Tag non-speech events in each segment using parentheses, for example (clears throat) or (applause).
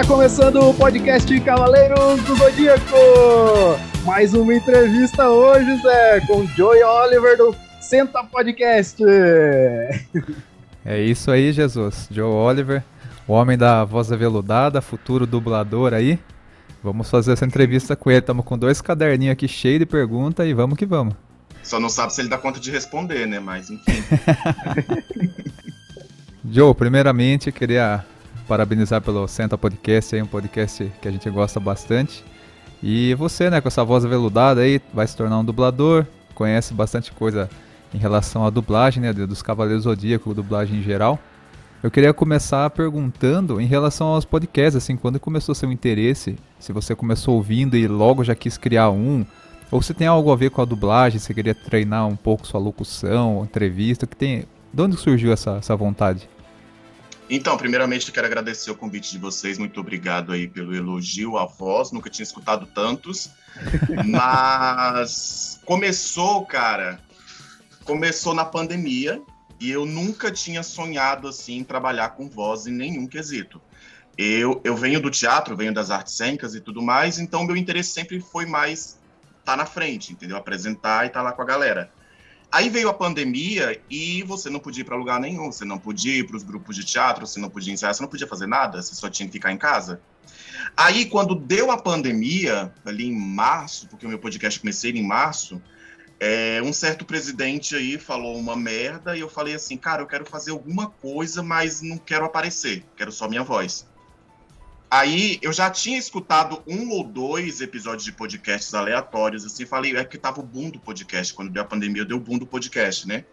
Tá começando o podcast Cavaleiros do Zodíaco! Mais uma entrevista hoje, Zé, com Joey Oliver do Senta Podcast. É isso aí, Jesus. Joe Oliver, o homem da voz aveludada, futuro dublador aí. Vamos fazer essa entrevista com ele. Estamos com dois caderninhos aqui cheios de perguntas e vamos que vamos. Só não sabe se ele dá conta de responder, né? Mas enfim. (laughs) Joe, primeiramente queria parabenizar pelo Senta Podcast, aí, um podcast que a gente gosta bastante. E você, né, com essa voz aveludada aí, vai se tornar um dublador, conhece bastante coisa em relação à dublagem, né, dos Cavaleiros Zodíaco, dublagem em geral. Eu queria começar perguntando em relação aos podcasts, assim, quando começou seu interesse, se você começou ouvindo e logo já quis criar um, ou se tem algo a ver com a dublagem, se queria treinar um pouco sua locução, entrevista, que tem, de onde surgiu essa, essa vontade? Então, primeiramente, eu quero agradecer o convite de vocês. Muito obrigado aí pelo elogio à voz. Nunca tinha escutado tantos. (laughs) Mas começou, cara, começou na pandemia e eu nunca tinha sonhado assim trabalhar com voz em nenhum quesito. Eu, eu venho do teatro, venho das artes cênicas e tudo mais, então meu interesse sempre foi mais estar tá na frente, entendeu? Apresentar e estar tá lá com a galera. Aí veio a pandemia e você não podia ir para lugar nenhum, você não podia ir para os grupos de teatro, você não podia ensaiar, você não podia fazer nada, você só tinha que ficar em casa. Aí, quando deu a pandemia, ali em março, porque o meu podcast comecei em março, é, um certo presidente aí falou uma merda e eu falei assim, cara, eu quero fazer alguma coisa, mas não quero aparecer, quero só minha voz. Aí eu já tinha escutado um ou dois episódios de podcasts aleatórios, assim, falei, é que tava o boom do podcast, quando deu a pandemia, deu o boom do podcast, né?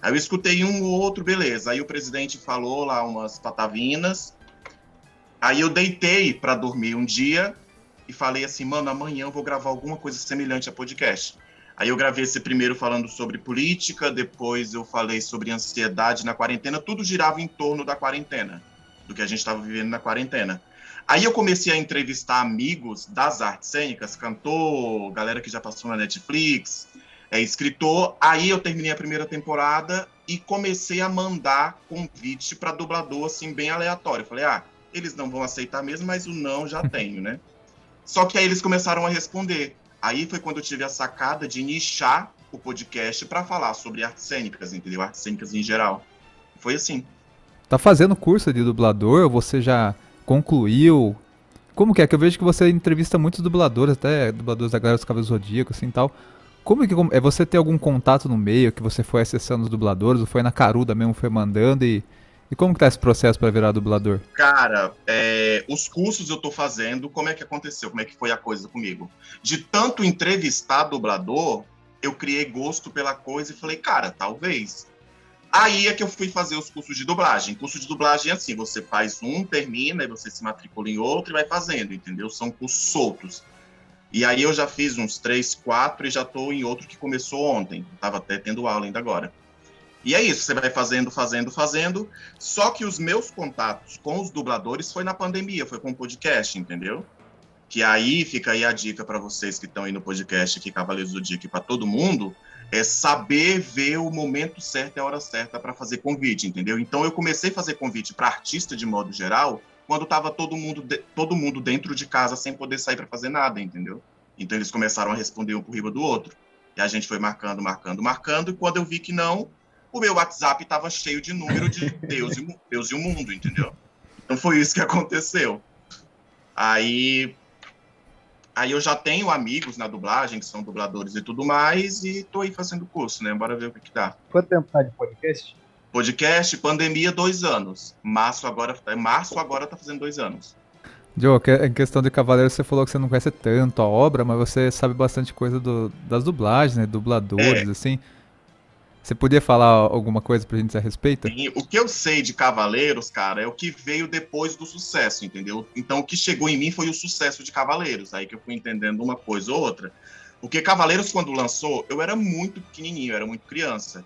Aí eu escutei um ou outro, beleza. Aí o presidente falou lá umas patavinas. Aí eu deitei para dormir um dia e falei assim, mano, amanhã eu vou gravar alguma coisa semelhante a podcast. Aí eu gravei esse primeiro falando sobre política, depois eu falei sobre ansiedade na quarentena, tudo girava em torno da quarentena, do que a gente estava vivendo na quarentena. Aí eu comecei a entrevistar amigos das artes cênicas, cantor, galera que já passou na Netflix, é escritor. Aí eu terminei a primeira temporada e comecei a mandar convite para dublador assim bem aleatório. falei: "Ah, eles não vão aceitar mesmo, mas o não já (laughs) tenho, né?" Só que aí eles começaram a responder. Aí foi quando eu tive a sacada de nichar o podcast para falar sobre artes cênicas, entendeu? Artes cênicas em geral. Foi assim. Tá fazendo curso de dublador? Você já concluiu? Como que é? Que eu vejo que você entrevista muitos dubladores, até dubladores da galera dos Cavaleiros Zodíacos, assim tal. Como que é você ter algum contato no meio, que você foi acessando os dubladores, ou foi na caruda mesmo, foi mandando e e como que tá esse processo para virar dublador? Cara, é, os cursos eu tô fazendo, como é que aconteceu? Como é que foi a coisa comigo? De tanto entrevistar dublador, eu criei gosto pela coisa e falei, cara, talvez. Aí é que eu fui fazer os cursos de dublagem. Curso de dublagem é assim, você faz um, termina, e você se matricula em outro e vai fazendo, entendeu? São cursos soltos. E aí eu já fiz uns três, quatro e já tô em outro que começou ontem. Tava até tendo aula ainda agora. E é isso, você vai fazendo, fazendo, fazendo. Só que os meus contatos com os dubladores foi na pandemia, foi com o podcast, entendeu? Que aí fica aí a dica para vocês que estão aí no podcast aqui, Cavaleiros do Dia, para todo mundo, é saber ver o momento certo e a hora certa para fazer convite, entendeu? Então eu comecei a fazer convite para artista de modo geral quando estava todo mundo, de, todo mundo dentro de casa sem poder sair para fazer nada, entendeu? Então eles começaram a responder um por riba do outro. E a gente foi marcando, marcando, marcando, e quando eu vi que não, o meu WhatsApp estava cheio de número de (laughs) Deus e, Deus e o mundo, entendeu? Então foi isso que aconteceu. Aí, aí eu já tenho amigos na dublagem, que são dubladores e tudo mais, e tô aí fazendo curso, né? Bora ver o que, que dá. Quanto tempo tá de podcast? Podcast, pandemia, dois anos. Março agora, março agora tá fazendo dois anos. Joe, em questão de Cavaleiro, você falou que você não conhece tanto a obra, mas você sabe bastante coisa do, das dublagens, né? Dubladores, é. assim. Você podia falar alguma coisa pra gente a respeito? Sim, o que eu sei de Cavaleiros, cara, é o que veio depois do sucesso, entendeu? Então o que chegou em mim foi o sucesso de Cavaleiros, aí que eu fui entendendo uma coisa ou outra. Porque Cavaleiros, quando lançou, eu era muito pequenininho, eu era muito criança.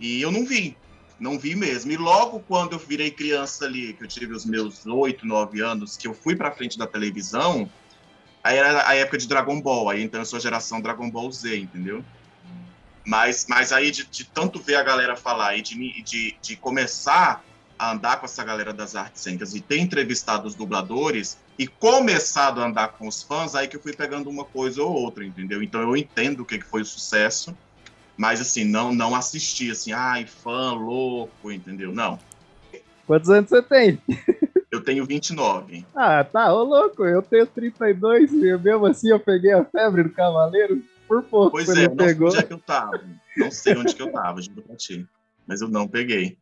E eu não vi, não vi mesmo. E logo quando eu virei criança ali, que eu tive os meus oito, nove anos, que eu fui pra frente da televisão, aí era a época de Dragon Ball, aí então eu sou a geração Dragon Ball Z, entendeu? Mas, mas aí, de, de, tanto ver a galera falar e de, de, de começar a andar com essa galera das artes cênicas e ter entrevistado os dubladores e começado a andar com os fãs, aí que eu fui pegando uma coisa ou outra, entendeu? Então eu entendo o que foi o sucesso, mas assim, não, não assisti assim, ai, fã louco, entendeu? Não. Quantos anos você tem? (laughs) Eu tenho 29. Ah, tá, ô louco, eu tenho 32 e mesmo assim eu peguei a febre do cavaleiro por pouco. Pois é, não pegou. sei onde é que eu tava. Não sei onde que eu tava, juro pra ti. Mas eu não peguei.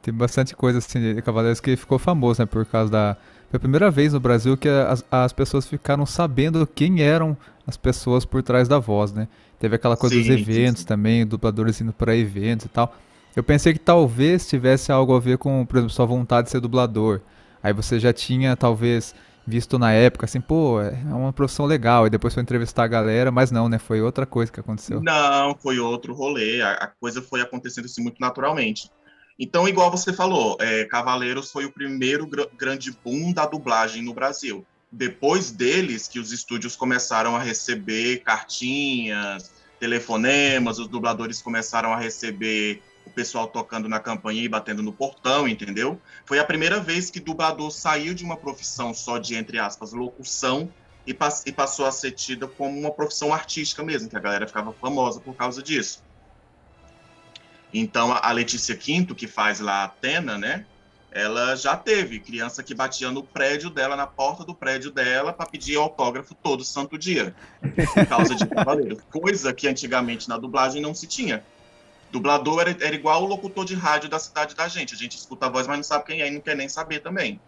Tem bastante coisa assim de Cavaleiros que ficou famoso, né? Por causa da. Foi a primeira vez no Brasil que as, as pessoas ficaram sabendo quem eram as pessoas por trás da voz, né? Teve aquela coisa sim, dos eventos sim, sim. também, dubladores indo para eventos e tal. Eu pensei que talvez tivesse algo a ver com, por exemplo, sua vontade de ser dublador. Aí você já tinha, talvez, visto na época, assim, pô, é uma profissão legal. E depois foi entrevistar a galera, mas não, né? Foi outra coisa que aconteceu. Não, foi outro rolê. A, a coisa foi acontecendo assim muito naturalmente. Então, igual você falou, é, Cavaleiros foi o primeiro gr grande boom da dublagem no Brasil. Depois deles, que os estúdios começaram a receber cartinhas, telefonemas, os dubladores começaram a receber o pessoal tocando na campanha e batendo no portão, entendeu? Foi a primeira vez que dublador saiu de uma profissão só de, entre aspas, locução e, pass e passou a ser tida como uma profissão artística mesmo, que a galera ficava famosa por causa disso. Então, a Letícia Quinto, que faz lá a Atena, né? Ela já teve criança que batia no prédio dela, na porta do prédio dela, para pedir autógrafo todo santo dia, por causa de (laughs) cavaleiro. Coisa que antigamente na dublagem não se tinha. Dublador era, era, igual o locutor de rádio da cidade da gente. A gente escuta a voz, mas não sabe quem é e não quer nem saber também.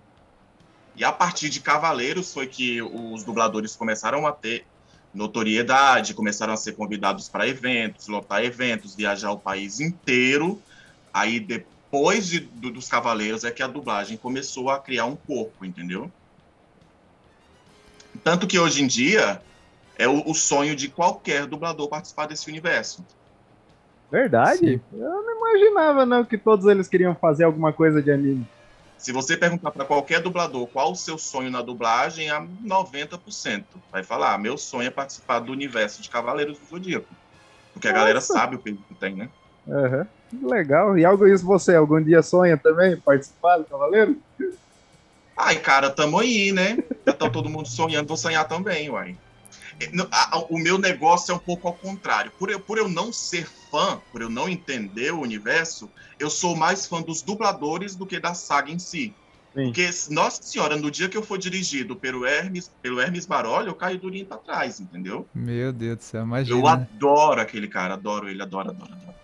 E a partir de Cavaleiros foi que os dubladores começaram a ter notoriedade, começaram a ser convidados para eventos, lotar eventos, viajar o país inteiro. Aí depois de, do, dos Cavaleiros é que a dublagem começou a criar um corpo, entendeu? Tanto que hoje em dia é o, o sonho de qualquer dublador participar desse universo. Verdade? Sim. Eu não imaginava não que todos eles queriam fazer alguma coisa de anime. Se você perguntar para qualquer dublador qual o seu sonho na dublagem, a 90% vai falar: ah, meu sonho é participar do universo de Cavaleiros do Zodíaco. Porque Nossa. a galera sabe o peso que tem, né? Uhum. Legal. E algo isso você algum dia sonha também participar do Cavaleiro? Ai, cara, tamo aí, né? Já tá todo mundo sonhando, vou sonhar também, uai. O meu negócio é um pouco ao contrário. Por eu, por eu não ser fã, por eu não entender o universo, eu sou mais fã dos dubladores do que da saga em si. Sim. Porque, nossa senhora, no dia que eu for dirigido pelo Hermes, pelo Hermes Baroli, eu caio durinho pra trás, entendeu? Meu Deus do céu, imagina. Eu adoro aquele cara, adoro ele, adoro, adoro, adoro.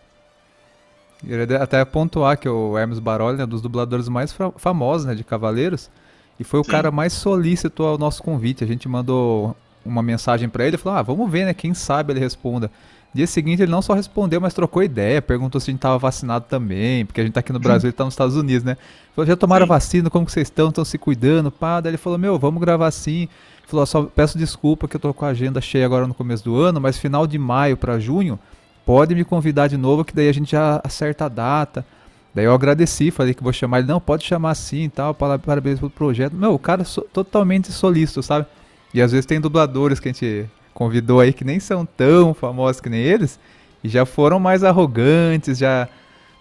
Eu até pontuar que o Hermes Baroli é um dos dubladores mais famosos né, de Cavaleiros e foi o Sim. cara mais solícito ao nosso convite. A gente mandou uma mensagem para ele e falou: Ah, vamos ver, né? Quem sabe ele responda. Dia seguinte ele não só respondeu, mas trocou ideia, perguntou se a gente estava vacinado também, porque a gente tá aqui no Brasil e tá nos Estados Unidos, né? Falou, já tomaram Sim. vacina, como que vocês estão? Estão se cuidando? Pá, daí ele falou, meu, vamos gravar sim. Falou, só peço desculpa que eu tô com a agenda cheia agora no começo do ano, mas final de maio para junho, pode me convidar de novo, que daí a gente já acerta a data. Daí eu agradeci, falei que vou chamar ele, não, pode chamar sim e tal, parabéns pelo projeto. Meu, o cara so, totalmente solícito, sabe? E às vezes tem dubladores que a gente convidou aí que nem são tão famosos que nem eles e já foram mais arrogantes, já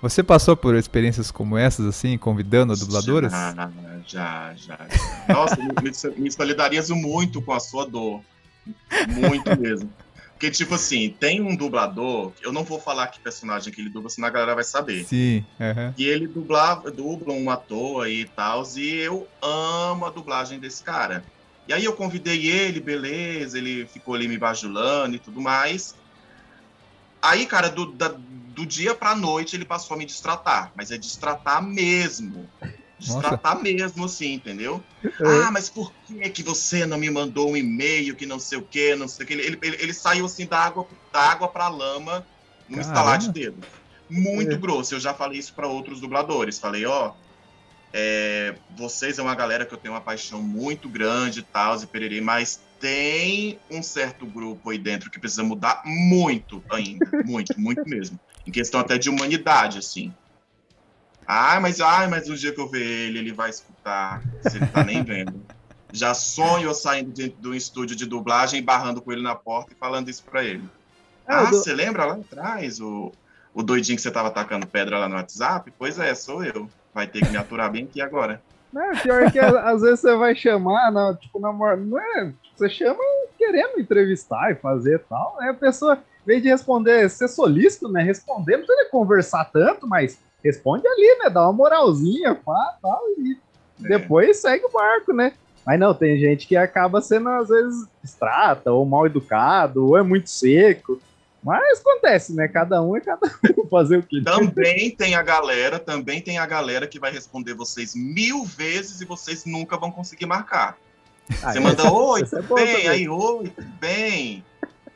você passou por experiências como essas assim, convidando dubladoras? Já, já, já. Nossa, me, me solidarizo muito com a sua dor. Muito mesmo. Porque, tipo assim, tem um dublador, eu não vou falar que personagem que ele dubla, senão a galera vai saber. Sim. Uhum. E ele dubla, dubla um ator aí e tal, e eu amo a dublagem desse cara. E aí eu convidei ele, beleza, ele ficou ali me bajulando e tudo mais. Aí, cara, do, da, do dia pra noite ele passou a me destratar, mas é destratar mesmo. Destratar Nossa. mesmo, assim, entendeu? (laughs) É. Ah, mas por que que você não me mandou um e-mail que não sei o que, não sei o que? Ele, ele, ele saiu assim da água, da água pra lama num estalar de dedo. Muito é. grosso. Eu já falei isso para outros dubladores. Falei, ó, oh, é, vocês é uma galera que eu tenho uma paixão muito grande e tal, e pererei, mas tem um certo grupo aí dentro que precisa mudar muito ainda. (laughs) muito, muito mesmo. Em questão até de humanidade, assim. Ah, mas, ai, mas o dia que eu ver ele, ele vai escutar. Você não tá nem vendo. (laughs) Já sonho eu saindo de, de um estúdio de dublagem, barrando com ele na porta e falando isso pra ele. É, ah, você lembra lá atrás o, o doidinho que você tava atacando pedra lá no WhatsApp? Pois é, sou eu. Vai ter que me aturar bem aqui agora. Não, pior que às vezes você vai chamar, não, tipo, namor... não é. Você chama querendo entrevistar e fazer tal, né? A pessoa, em vez de responder, ser solícito, né? Responder, não precisa conversar tanto, mas responde ali, né? Dá uma moralzinha, pá, tal, e é. depois segue o barco, né? Mas não, tem gente que acaba sendo, às vezes, distrata, ou mal educado, ou é muito seco. Mas acontece, né? Cada um é cada um (laughs) fazer o que. Também tem a galera, também tem a galera que vai responder vocês mil vezes e vocês nunca vão conseguir marcar. Ah, Você manda oi, tudo é bem? Aí, oi, tudo bem?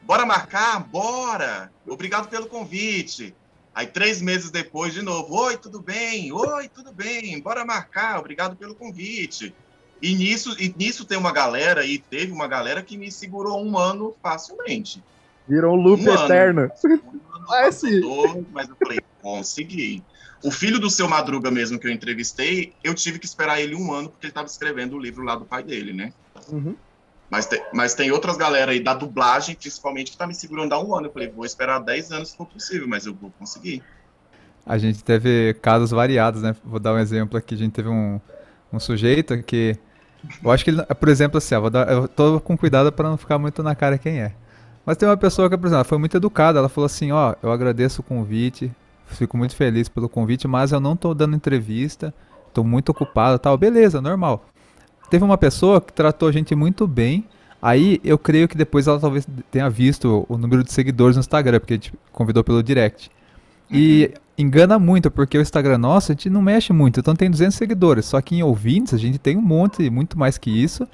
Bora marcar? Bora! Obrigado pelo convite. Aí, três meses depois, de novo, oi, tudo bem? Oi, tudo bem? Bora marcar, obrigado pelo convite. E nisso, e nisso tem uma galera, e teve uma galera que me segurou um ano facilmente. Virou um loop um eterno. Ano, sim. mas eu falei, consegui. O filho do seu Madruga mesmo que eu entrevistei, eu tive que esperar ele um ano porque ele estava escrevendo o livro lá do pai dele, né? Uhum. Mas, te, mas tem outras galera aí da dublagem, principalmente, que tá me segurando há um ano. Eu falei, vou esperar 10 anos se for possível, mas eu vou conseguir. A gente teve casos variados, né? Vou dar um exemplo aqui. A gente teve um, um sujeito que. Eu acho que ele, por exemplo, assim, ó, dar, eu tô com cuidado para não ficar muito na cara quem é. Mas tem uma pessoa que, por exemplo, foi muito educada. Ela falou assim: Ó, eu agradeço o convite, fico muito feliz pelo convite, mas eu não tô dando entrevista, tô muito ocupado tal. Beleza, normal. Teve uma pessoa que tratou a gente muito bem. Aí eu creio que depois ela talvez tenha visto o número de seguidores no Instagram, porque a gente convidou pelo direct. E uhum. engana muito, porque o Instagram nosso a gente não mexe muito, então tem 200 seguidores. Só que em ouvintes a gente tem um monte, muito mais que isso.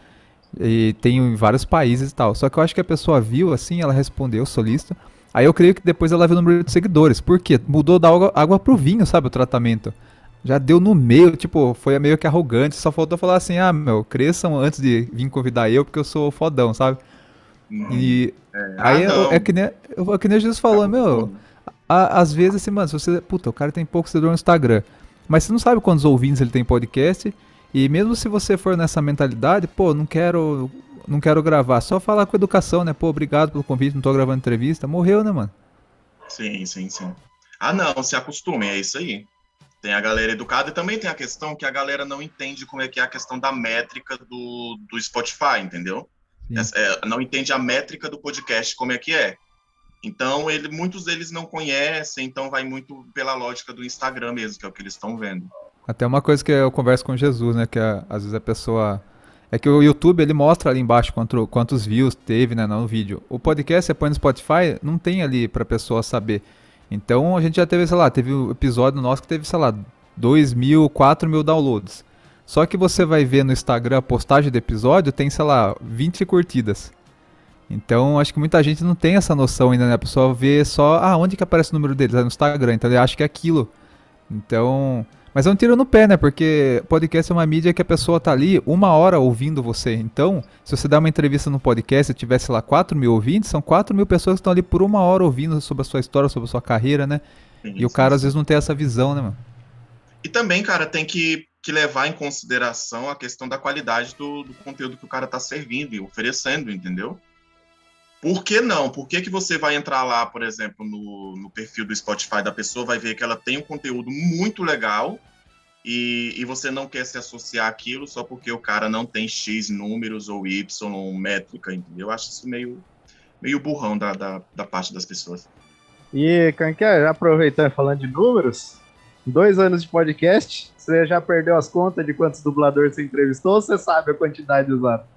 E tem em vários países e tal. Só que eu acho que a pessoa viu assim, ela respondeu, solista. Aí eu creio que depois ela viu o número de seguidores. Por quê? Mudou da água, água pro vinho, sabe? O tratamento. Já deu no meio, tipo, foi meio que arrogante. Só faltou falar assim: ah, meu, cresçam antes de vir convidar eu, porque eu sou fodão, sabe? Hum, e é, aí ah, é, é, que nem, é que nem Jesus falou, ah, meu. A, às vezes, assim, mano, se você. Puta, o cara tem pouco seguidor no Instagram. Mas você não sabe quantos ouvintes ele tem podcast. E mesmo se você for nessa mentalidade, pô, não quero não quero gravar, só falar com educação, né? Pô, obrigado pelo convite, não tô gravando entrevista. Morreu, né, mano? Sim, sim, sim. Ah, não, se acostume, é isso aí. Tem a galera educada e também tem a questão que a galera não entende como é que é a questão da métrica do, do Spotify, entendeu? É, não entende a métrica do podcast, como é que é. Então, ele, muitos deles não conhecem, então vai muito pela lógica do Instagram mesmo, que é o que eles estão vendo. Até uma coisa que eu converso com Jesus, né? Que é, às vezes a pessoa. É que o YouTube ele mostra ali embaixo quanto, quantos views teve né, no vídeo. O podcast você põe no Spotify, não tem ali pra pessoa saber. Então a gente já teve, sei lá, teve um episódio nosso que teve, sei lá, 2 mil, 4 mil downloads. Só que você vai ver no Instagram a postagem do episódio, tem, sei lá, 20 curtidas. Então acho que muita gente não tem essa noção ainda, né? A pessoa vê só, ah, onde que aparece o número deles? É no Instagram, então ele acha que é aquilo. Então mas é um tiro no pé, né? Porque podcast é uma mídia que a pessoa tá ali uma hora ouvindo você. Então, se você dá uma entrevista no podcast e tivesse lá 4 mil ouvintes, são 4 mil pessoas que estão ali por uma hora ouvindo sobre a sua história, sobre a sua carreira, né? Sim, e o cara sim. às vezes não tem essa visão, né, mano? E também, cara, tem que, que levar em consideração a questão da qualidade do, do conteúdo que o cara tá servindo e oferecendo, entendeu? Por que não? Por que, que você vai entrar lá, por exemplo, no, no perfil do Spotify da pessoa, vai ver que ela tem um conteúdo muito legal e, e você não quer se associar àquilo só porque o cara não tem X números ou Y métrica, entendeu? Eu acho isso meio, meio burrão da, da, da parte das pessoas. E, Canquer, aproveitando falando de números, dois anos de podcast, você já perdeu as contas de quantos dubladores você entrevistou ou você sabe a quantidade exata?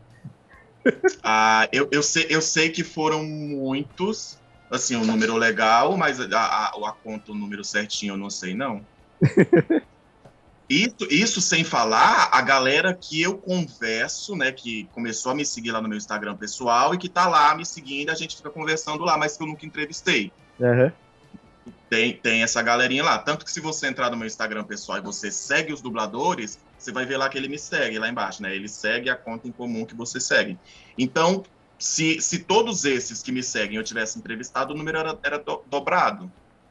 Ah, eu, eu, sei, eu sei que foram muitos, assim, um número legal, mas a, a, a conta, o número certinho, eu não sei, não. (laughs) Isso, isso sem falar a galera que eu converso, né, que começou a me seguir lá no meu Instagram pessoal e que tá lá me seguindo, a gente fica conversando lá, mas que eu nunca entrevistei. Uhum. Tem, tem essa galerinha lá. Tanto que se você entrar no meu Instagram pessoal e você segue os dubladores, você vai ver lá que ele me segue lá embaixo, né? Ele segue a conta em comum que você segue. Então, se, se todos esses que me seguem eu tivesse entrevistado, o número era, era do, dobrado.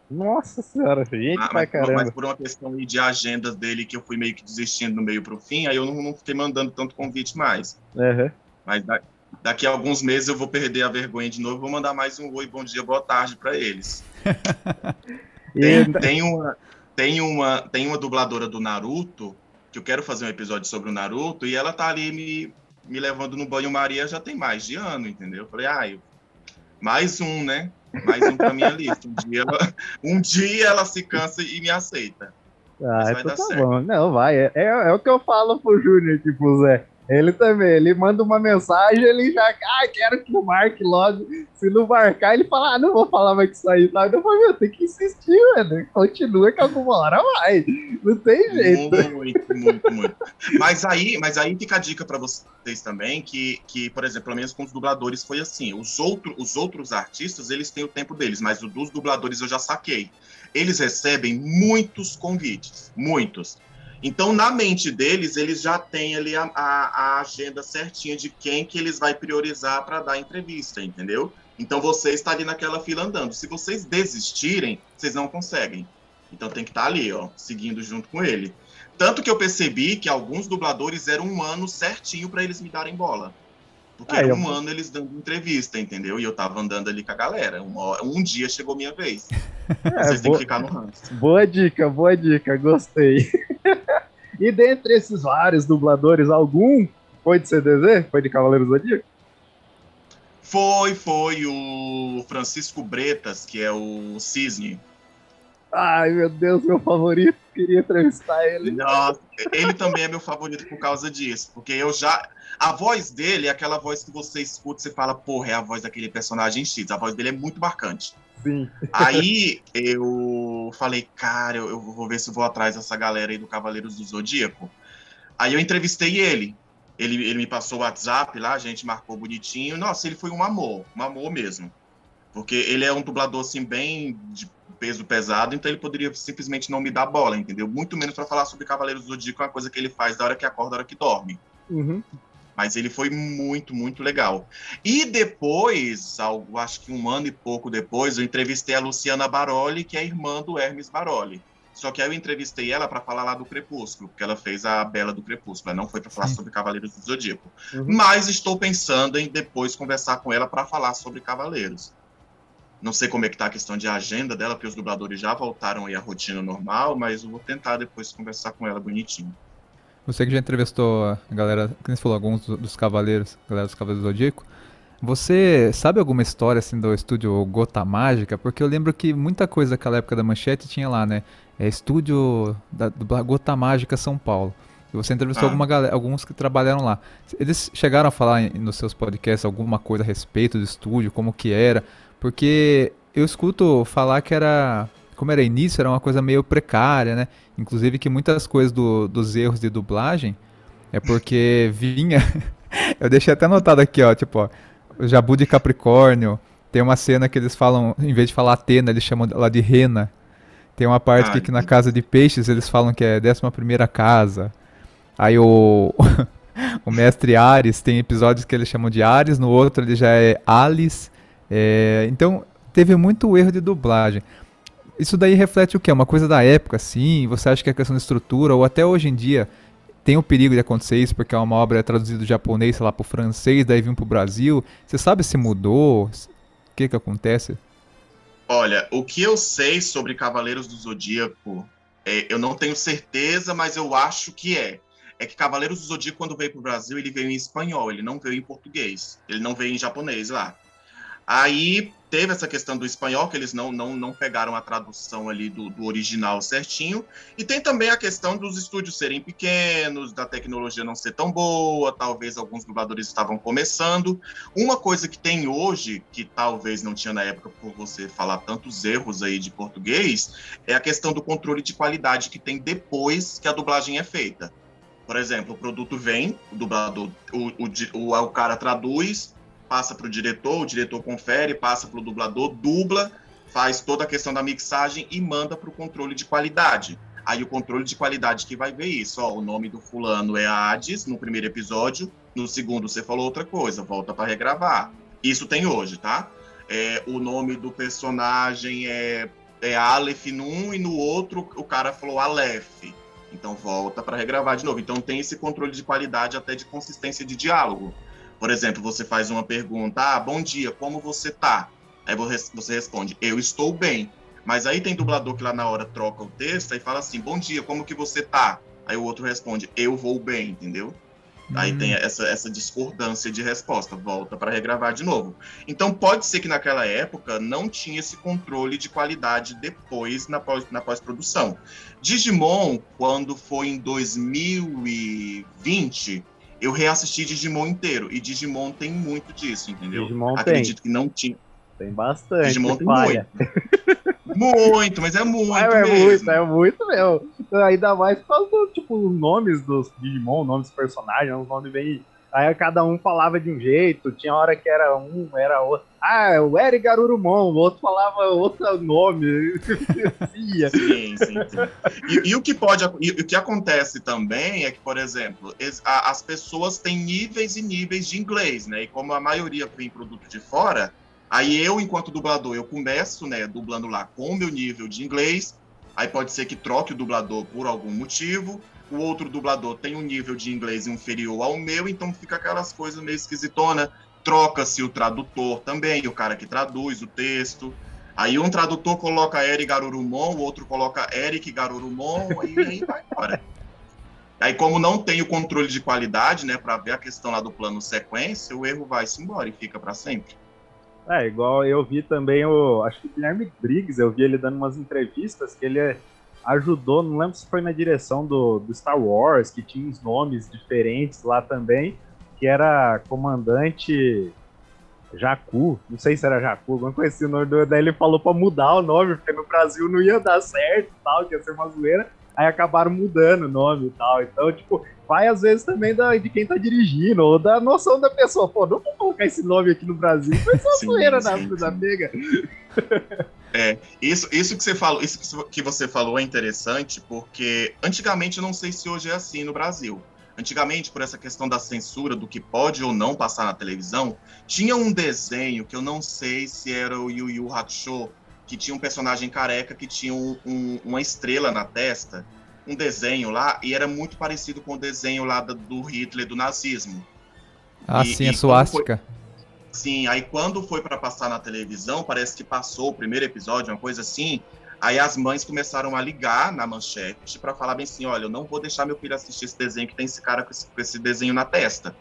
Nossa senhora, gente ah, mas, caramba. Mas por uma questão de agendas dele que eu fui meio que desistindo no meio pro fim, aí eu não, não fiquei mandando tanto convite mais. Uhum. Mas da, daqui a alguns meses eu vou perder a vergonha de novo, vou mandar mais um oi, bom dia, boa tarde para eles. (laughs) tem, tem, uma, tem uma, tem uma dubladora do Naruto, que eu quero fazer um episódio sobre o Naruto, e ela tá ali me, me levando no banho-maria já tem mais de ano, entendeu? Eu falei, ai, mais um, né? Mais um pra minha lista. Um dia, ela, um dia ela se cansa e me aceita. Ah, vai então dar tá certo. bom. Não, vai. É, é, é, o que eu falo pro Júnior, tipo, Zé. Ele também, ele manda uma mensagem, ele já, ah, quero que marque logo. Se não marcar, ele fala, ah, não vou falar mais que isso aí, tá? Eu falo, meu, tem que insistir, mano. Continua que alguma hora vai. Não tem jeito. Muito, muito, muito. mas aí, mas aí fica a dica para vocês também, que, que, por exemplo, pelo menos com os dubladores foi assim. Os, outro, os outros artistas, eles têm o tempo deles, mas o dos dubladores eu já saquei. Eles recebem muitos convites, muitos. Então, na mente deles, eles já têm ali a, a, a agenda certinha de quem que eles vai priorizar para dar entrevista, entendeu? Então, você está ali naquela fila andando. Se vocês desistirem, vocês não conseguem. Então, tem que estar tá ali, ó, seguindo junto com ele. Tanto que eu percebi que alguns dubladores eram um ano certinho para eles me darem bola. Porque ah, era um ano eles dando entrevista, entendeu? E eu tava andando ali com a galera. Um, um dia chegou minha vez. (laughs) É, Vocês boa... têm que ficar no ranço. Boa dica, boa dica, gostei. (laughs) e dentre esses vários dubladores, algum foi de CDZ? Foi de Cavaleiros do Zodíaco? Foi, foi o Francisco Bretas, que é o Cisne. Ai, meu Deus, meu favorito. Queria entrevistar ele. Nossa, ele também é meu favorito por causa disso. Porque eu já. A voz dele é aquela voz que você escuta e fala, porra, é a voz daquele personagem X. A voz dele é muito marcante. Sim. Aí (laughs) eu falei, cara, eu, eu vou ver se vou atrás dessa galera aí do Cavaleiros do Zodíaco. Aí eu entrevistei ele. Ele, ele me passou o WhatsApp lá, a gente marcou bonitinho. Nossa, ele foi um amor, um amor mesmo. Porque ele é um dublador, assim, bem de peso pesado, então ele poderia simplesmente não me dar bola, entendeu? Muito menos para falar sobre Cavaleiros do Zodíaco, é uma coisa que ele faz da hora que acorda, da hora que dorme. Uhum. Mas ele foi muito, muito legal. E depois, algo, acho que um ano e pouco depois, eu entrevistei a Luciana Baroli, que é irmã do Hermes Baroli. Só que aí eu entrevistei ela para falar lá do Crepúsculo, porque ela fez a Bela do Crepúsculo, não foi para falar Sim. sobre Cavaleiros do Zodíaco. Uhum. Mas estou pensando em depois conversar com ela para falar sobre Cavaleiros. Não sei como é que tá a questão de agenda dela, porque os dubladores já voltaram aí à rotina normal, mas eu vou tentar depois conversar com ela bonitinho. Você que já entrevistou a galera, que você falou, alguns dos cavaleiros, galera dos Cavaleiros do Zodíaco, você sabe alguma história assim do estúdio Gota Mágica? Porque eu lembro que muita coisa daquela época da manchete tinha lá, né? É estúdio da, do Gota Mágica São Paulo. E você entrevistou ah. alguma galera, alguns que trabalharam lá. Eles chegaram a falar nos seus podcasts alguma coisa a respeito do estúdio, como que era? Porque eu escuto falar que era como era início, era uma coisa meio precária, né? Inclusive que muitas coisas do, dos erros de dublagem é porque (laughs) vinha. (laughs) eu deixei até anotado aqui, ó, tipo, ó, o Jabu de Capricórnio. Tem uma cena que eles falam, em vez de falar Atena, eles chamam ela de Rena. Tem uma parte ah, que, que na casa de peixes eles falam que é décima primeira casa. Aí o, (laughs) o mestre Ares tem episódios que eles chamam de Ares, no outro ele já é Alice. É, então teve muito erro de dublagem. Isso daí reflete o que? Uma coisa da época, sim? Você acha que é questão de estrutura, ou até hoje em dia tem o perigo de acontecer isso, porque é uma obra traduzida do japonês, sei lá, pro francês, daí vem pro Brasil. Você sabe se mudou? O que que acontece? Olha, o que eu sei sobre Cavaleiros do Zodíaco, é, eu não tenho certeza, mas eu acho que é. É que Cavaleiros do Zodíaco, quando veio pro Brasil, ele veio em espanhol, ele não veio em português. Ele não veio em japonês lá. Aí teve essa questão do espanhol, que eles não, não, não pegaram a tradução ali do, do, original certinho. E tem também a questão dos estúdios serem pequenos, da tecnologia não ser tão boa, talvez alguns dubladores estavam começando. Uma coisa que tem hoje, que talvez não tinha na época por você falar tantos erros aí de português, é a questão do controle de qualidade que tem depois que a dublagem é feita. Por exemplo, o produto vem, o dublador, o, o, o, o cara traduz, passa para o diretor, o diretor confere, passa para o dublador, dubla, faz toda a questão da mixagem e manda para o controle de qualidade. Aí o controle de qualidade que vai ver isso, ó, o nome do fulano é Hades no primeiro episódio, no segundo você falou outra coisa, volta para regravar. Isso tem hoje, tá? É, o nome do personagem é, é Aleph num e no outro o cara falou Aleph. Então volta para regravar de novo. Então tem esse controle de qualidade até de consistência de diálogo. Por exemplo, você faz uma pergunta: ah, bom dia, como você tá? Aí você responde: eu estou bem. Mas aí tem dublador que lá na hora troca o texto e fala assim: Bom dia, como que você tá? Aí o outro responde: Eu vou bem, entendeu? Aí tem essa, essa discordância de resposta, volta para regravar de novo. Então pode ser que naquela época não tinha esse controle de qualidade depois na, pós, na pós-produção. Digimon, quando foi em 2020, eu reassisti Digimon inteiro. E Digimon tem muito disso, entendeu? Digimon Acredito tem. que não tinha. Tem bastante. Digimon tem falha. Muito, mas é muito É, é mesmo. muito, é muito mesmo. Ainda mais por causa do, tipo, os nomes dos Digimon, nomes dos personagens, uns nomes bem. Aí cada um falava de um jeito, tinha hora que era um, era outro. Ah, o Eric Garurumon, o outro falava outro nome. (laughs) Sim, sim, sim. E, e o que pode, e, o que acontece também é que, por exemplo, es- a- as pessoas têm níveis e níveis de inglês, né? E como a maioria vem produto de fora, aí eu, enquanto dublador, eu começo, né, dublando lá com o meu nível de inglês. Aí pode ser que troque o dublador por algum motivo. O outro dublador tem um nível de inglês inferior ao meu, então fica aquelas coisas meio esquisitona. Troca-se o tradutor também, o cara que traduz o texto. Aí um tradutor coloca Eric Garurumon, o outro coloca Eric Garurumon, e aí vai embora. Aí, como não tem o controle de qualidade, né, para ver a questão lá do plano sequência, o erro vai-se embora e fica para sempre. É, igual eu vi também o. Acho que o Guilherme Briggs, eu vi ele dando umas entrevistas que ele ajudou, não lembro se foi na direção do, do Star Wars, que tinha uns nomes diferentes lá também, que era comandante Jacu, não sei se era Jacu, alguma coisa assim, o nome do, daí ele falou pra mudar o nome, porque no Brasil não ia dar certo e tal, que ia ser uma zoeira, aí acabaram mudando o nome e tal, então, tipo, vai às vezes também da, de quem tá dirigindo, ou da noção da pessoa, pô, não vou colocar esse nome aqui no Brasil, foi só (laughs) Sim, zoeira da, sim, da sim. (laughs) pega. Isso, isso que você falou, isso que você falou é interessante, porque antigamente eu não sei se hoje é assim no Brasil. Antigamente, por essa questão da censura do que pode ou não passar na televisão, tinha um desenho que eu não sei se era o Yu Yu Hakusho, que tinha um personagem careca que tinha um- um- uma estrela na testa, um desenho lá, e era muito parecido com o desenho lá do- Hitler do nazismo. Ah, E- sim, e a suástica. Sim, aí quando foi para passar na televisão, parece que passou o primeiro episódio, uma coisa assim. Aí as mães começaram a ligar na manchete para falar bem assim: olha, eu não vou deixar meu filho assistir esse desenho que tem esse cara com esse, com esse desenho na testa.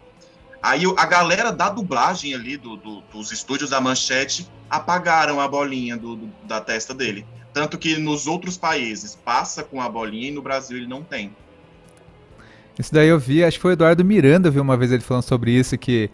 Aí a galera da dublagem ali, do- do- dos estúdios da manchete, apagaram a bolinha do- da testa dele. Tanto que nos outros países passa com a bolinha e no Brasil ele não tem. Isso daí eu vi, acho que foi o Eduardo Miranda, eu vi uma vez ele falando sobre isso, que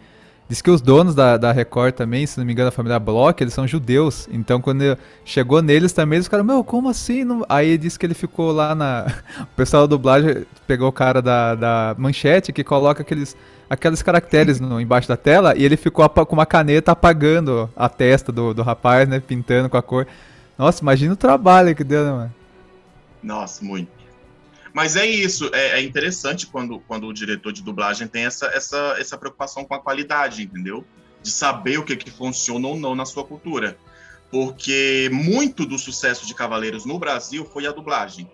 diz que os donos da, da Record também, se não me engano, a família Bloch, eles são judeus. Então quando chegou neles também, eles ficaram, meu, como assim? Não... Aí disse que ele ficou lá na. (laughs) O pessoal da dublagem pegou o cara da, da manchete que coloca aqueles, aqueles caracteres no, embaixo da tela e ele ficou com uma caneta apagando a testa do, do rapaz, né? Pintando com a cor. Nossa, imagina o trabalho que deu, né, mano? Nossa, muito. Mas é isso, é, é interessante quando, quando o diretor de dublagem tem essa, essa, essa preocupação com a qualidade, entendeu? De saber o que, que funciona ou não na sua cultura. Porque muito do sucesso de Cavaleiros no Brasil foi a dublagem.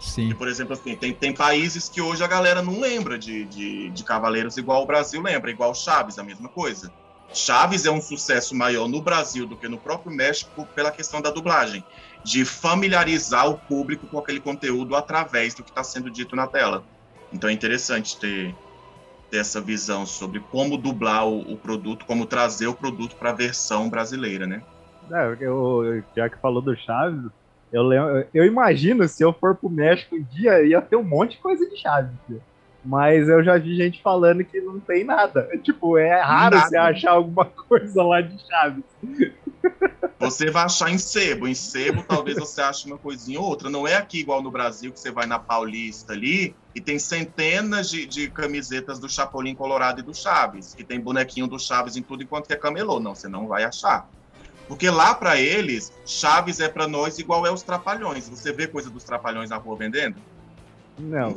Sim. E, por exemplo, assim, tem, tem países que hoje a galera não lembra de, de, de Cavaleiros igual o Brasil lembra, igual Chaves, a mesma coisa. Chaves é um sucesso maior no Brasil do que no próprio México pela questão da dublagem, de familiarizar o público com aquele conteúdo através do que está sendo dito na tela. Então é interessante ter, ter essa visão sobre como dublar o, o produto, como trazer o produto para a versão brasileira, né? É, eu, já que falou do Chaves, eu, lembro, eu imagino se eu for pro México um dia, ia ter um monte de coisa de Chaves. Mas eu já vi gente falando que não tem nada. (laughs) Tipo, é raro Nada. você achar alguma coisa lá de Chaves. Você vai achar em sebo. Em sebo, talvez você ache uma coisinha ou outra. Não é aqui igual no Brasil, que você vai na Paulista ali e tem centenas de, de camisetas do Chapolin Colorado e do Chaves, que tem bonequinho do Chaves em tudo enquanto que é camelô. Não, você não vai achar. Porque lá para eles, Chaves é para nós igual é os Trapalhões. Você vê coisa dos Trapalhões na rua vendendo? Não. Não.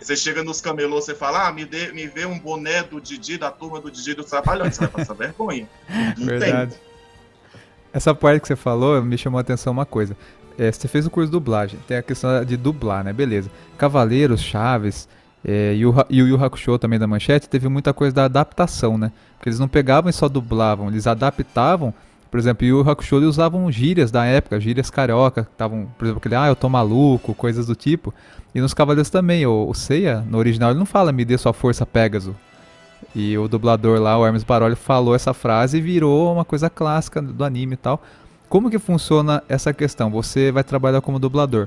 Você chega nos camelôs, você fala, ah, me, dê, me vê um boné do Didi, da turma do Didi dos Trapalhões. Você vai passar vergonha. Não (laughs) Verdade. tem. Essa parte que você falou me chamou a atenção uma coisa. É, você fez o curso de dublagem, tem a questão de dublar, né? Beleza. Cavaleiros, Chaves é, e o e o Yu Hakusho também da Manchete teve muita coisa da adaptação, né? Porque eles não pegavam e só dublavam, eles adaptavam Por exemplo, Yu Hakusho usavam gírias da época, gírias carioca, estavam, por exemplo, aquele, ah, eu tô maluco, coisas do tipo. E nos Cavaleiros também, o, o Seiya, no original, ele não fala me dê sua força Pegasus. E o dublador lá, o Hermes Baroli, falou essa frase e virou uma coisa clássica do anime e tal. Como que funciona essa questão? Você vai trabalhar como dublador.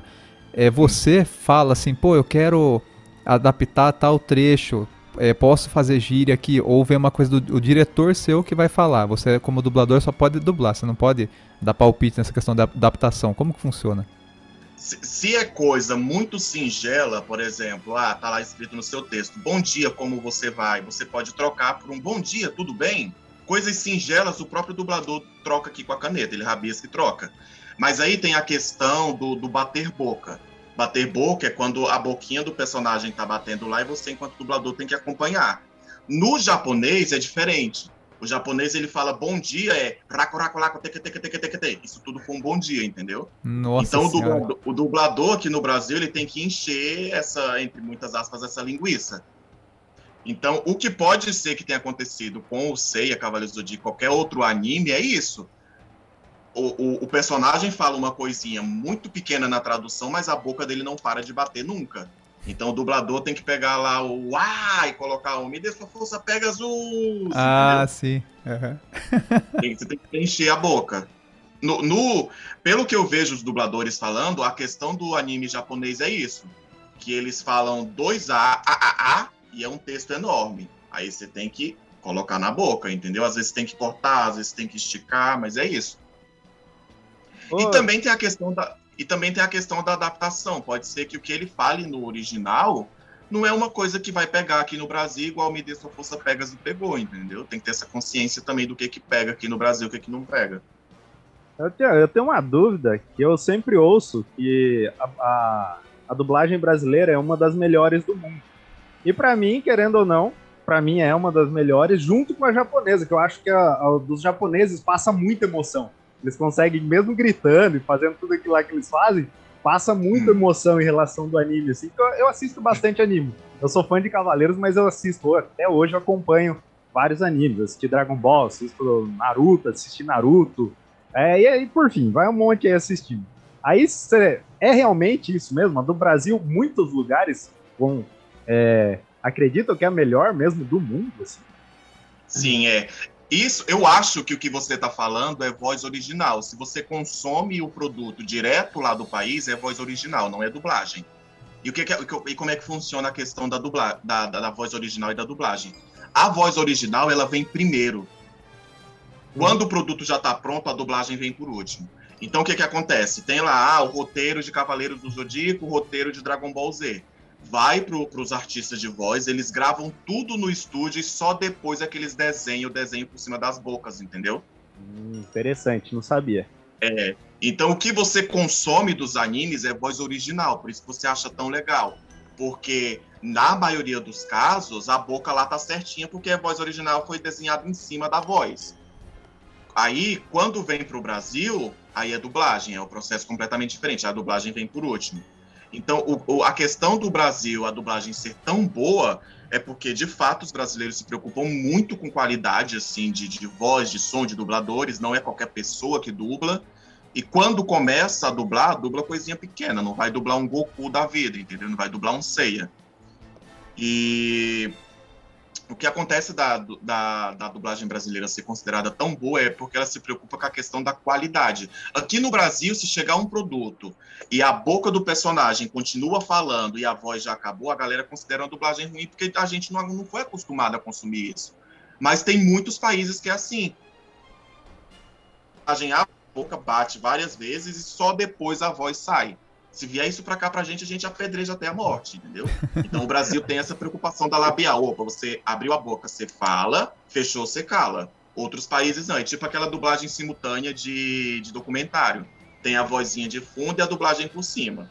É, você fala assim, pô, eu quero adaptar tal trecho, é, posso fazer gíria aqui, ou vem uma coisa do diretor seu que vai falar. Você, como dublador, só pode dublar, você não pode dar palpite nessa questão da adaptação. Como que funciona? Se, é coisa muito singela, por exemplo, ah, tá lá escrito no seu texto, bom dia, como você vai? Você pode trocar por um bom dia, tudo bem? Coisas singelas, o próprio dublador troca aqui com a caneta, ele rabisca e troca. Mas aí tem a questão do, do bater boca. Bater boca é quando a boquinha do personagem tá batendo lá e você, enquanto dublador, tem que acompanhar. No japonês é diferente. O japonês ele fala bom dia é raco, teque, teque, teque, teque, teque. Isso tudo com um bom dia, entendeu? Nossa então o dublador, o dublador, aqui no Brasil ele tem que encher essa, entre muitas aspas, essa linguiça. Então o que pode ser que tenha acontecido com o Seiya, Cavaleiros do Zodíaco, qualquer outro anime é isso o, o, o, personagem fala uma coisinha muito pequena na tradução, mas a boca dele não para de bater nunca. Então o dublador tem que pegar lá o ah e colocar o me dê sua força Pegasus. Ah, entendeu? sim. Uhum. Você tem que encher a boca. No, no, pelo que eu vejo os dubladores falando, a questão do anime japonês é isso. Que eles falam dois A, A, A, A, e é um texto enorme. Aí você tem que colocar na boca, entendeu? Às vezes tem que cortar, às vezes tem que esticar, mas é isso. E também tem a questão da e também tem a questão da adaptação. Pode ser que o que ele fale no original não é uma coisa que vai pegar aqui no Brasil igual me dê sua força pegas e pegou, entendeu? Tem que ter essa consciência também do que que pega aqui no Brasil, o que que não pega. Eu tenho, eu tenho uma dúvida que eu sempre ouço que a, a, a dublagem brasileira é uma das melhores do mundo. E para mim, querendo ou não, para mim é uma das melhores, junto com a japonesa, que eu acho que a, a dos japoneses passa muita emoção. Eles conseguem, mesmo gritando e fazendo tudo aquilo lá que eles fazem, passa muita hum. emoção em relação do anime, assim. Então, eu assisto bastante anime. Eu sou fã de Cavaleiros, mas eu assisto, até hoje eu acompanho vários animes. assisti Dragon Ball, assisto Naruto, assisti Naruto. É, e aí, por fim, vai um monte aí assistindo. Aí é realmente isso mesmo. Do Brasil, muitos lugares vão. É, acreditam que é a melhor mesmo do mundo, assim. Sim, é. Isso, eu acho que o que você está falando é voz original. Se você consome o produto direto lá do país, é voz original, não é dublagem. E, o que, e como é que funciona a questão da, dubla, da, da, da, voz original e da dublagem? A voz original, ela vem primeiro. Quando o produto já está pronto, a dublagem vem por último. Então, o que, que acontece? Tem lá ah, o roteiro de Cavaleiros do Zodíaco, o roteiro de Dragon Ball Z vai para os artistas de voz, eles gravam tudo no estúdio e só depois é que eles desenham o desenho por cima das bocas, entendeu? Hum, interessante, não sabia. É, então o que você consome dos animes é voz original, por isso que você acha tão legal. Porque na maioria dos casos, a boca lá tá certinha porque a voz original foi desenhada em cima da voz. Aí, quando vem para o Brasil, aí é dublagem, é o um processo completamente diferente. A dublagem vem por último. Então, o, o, a questão do Brasil, a dublagem ser tão boa, é porque, de fato, os brasileiros se preocupam muito com qualidade, assim, de, de voz, de som, de dubladores, não é qualquer pessoa que dubla. E quando começa a dublar, dubla coisinha pequena, não vai dublar um Goku da vida, entendeu? Não vai dublar um Seiya. E o que acontece da, da, da, dublagem brasileira ser considerada tão boa é porque ela se preocupa com a questão da qualidade. Aqui no Brasil, se chegar um produto e a boca do personagem continua falando e a voz já acabou, a galera considera a dublagem ruim porque a gente não, não foi acostumado a consumir isso. Mas tem muitos países que é assim. A boca bate várias vezes e só depois a voz sai. Se vier isso para cá pra gente, a gente apedreja até a morte, entendeu? Então o Brasil tem essa preocupação da labial. Opa, você abriu a boca, você fala, fechou, você cala. Outros países não, é tipo aquela dublagem simultânea de, de documentário. Tem a vozinha de fundo e a dublagem por cima.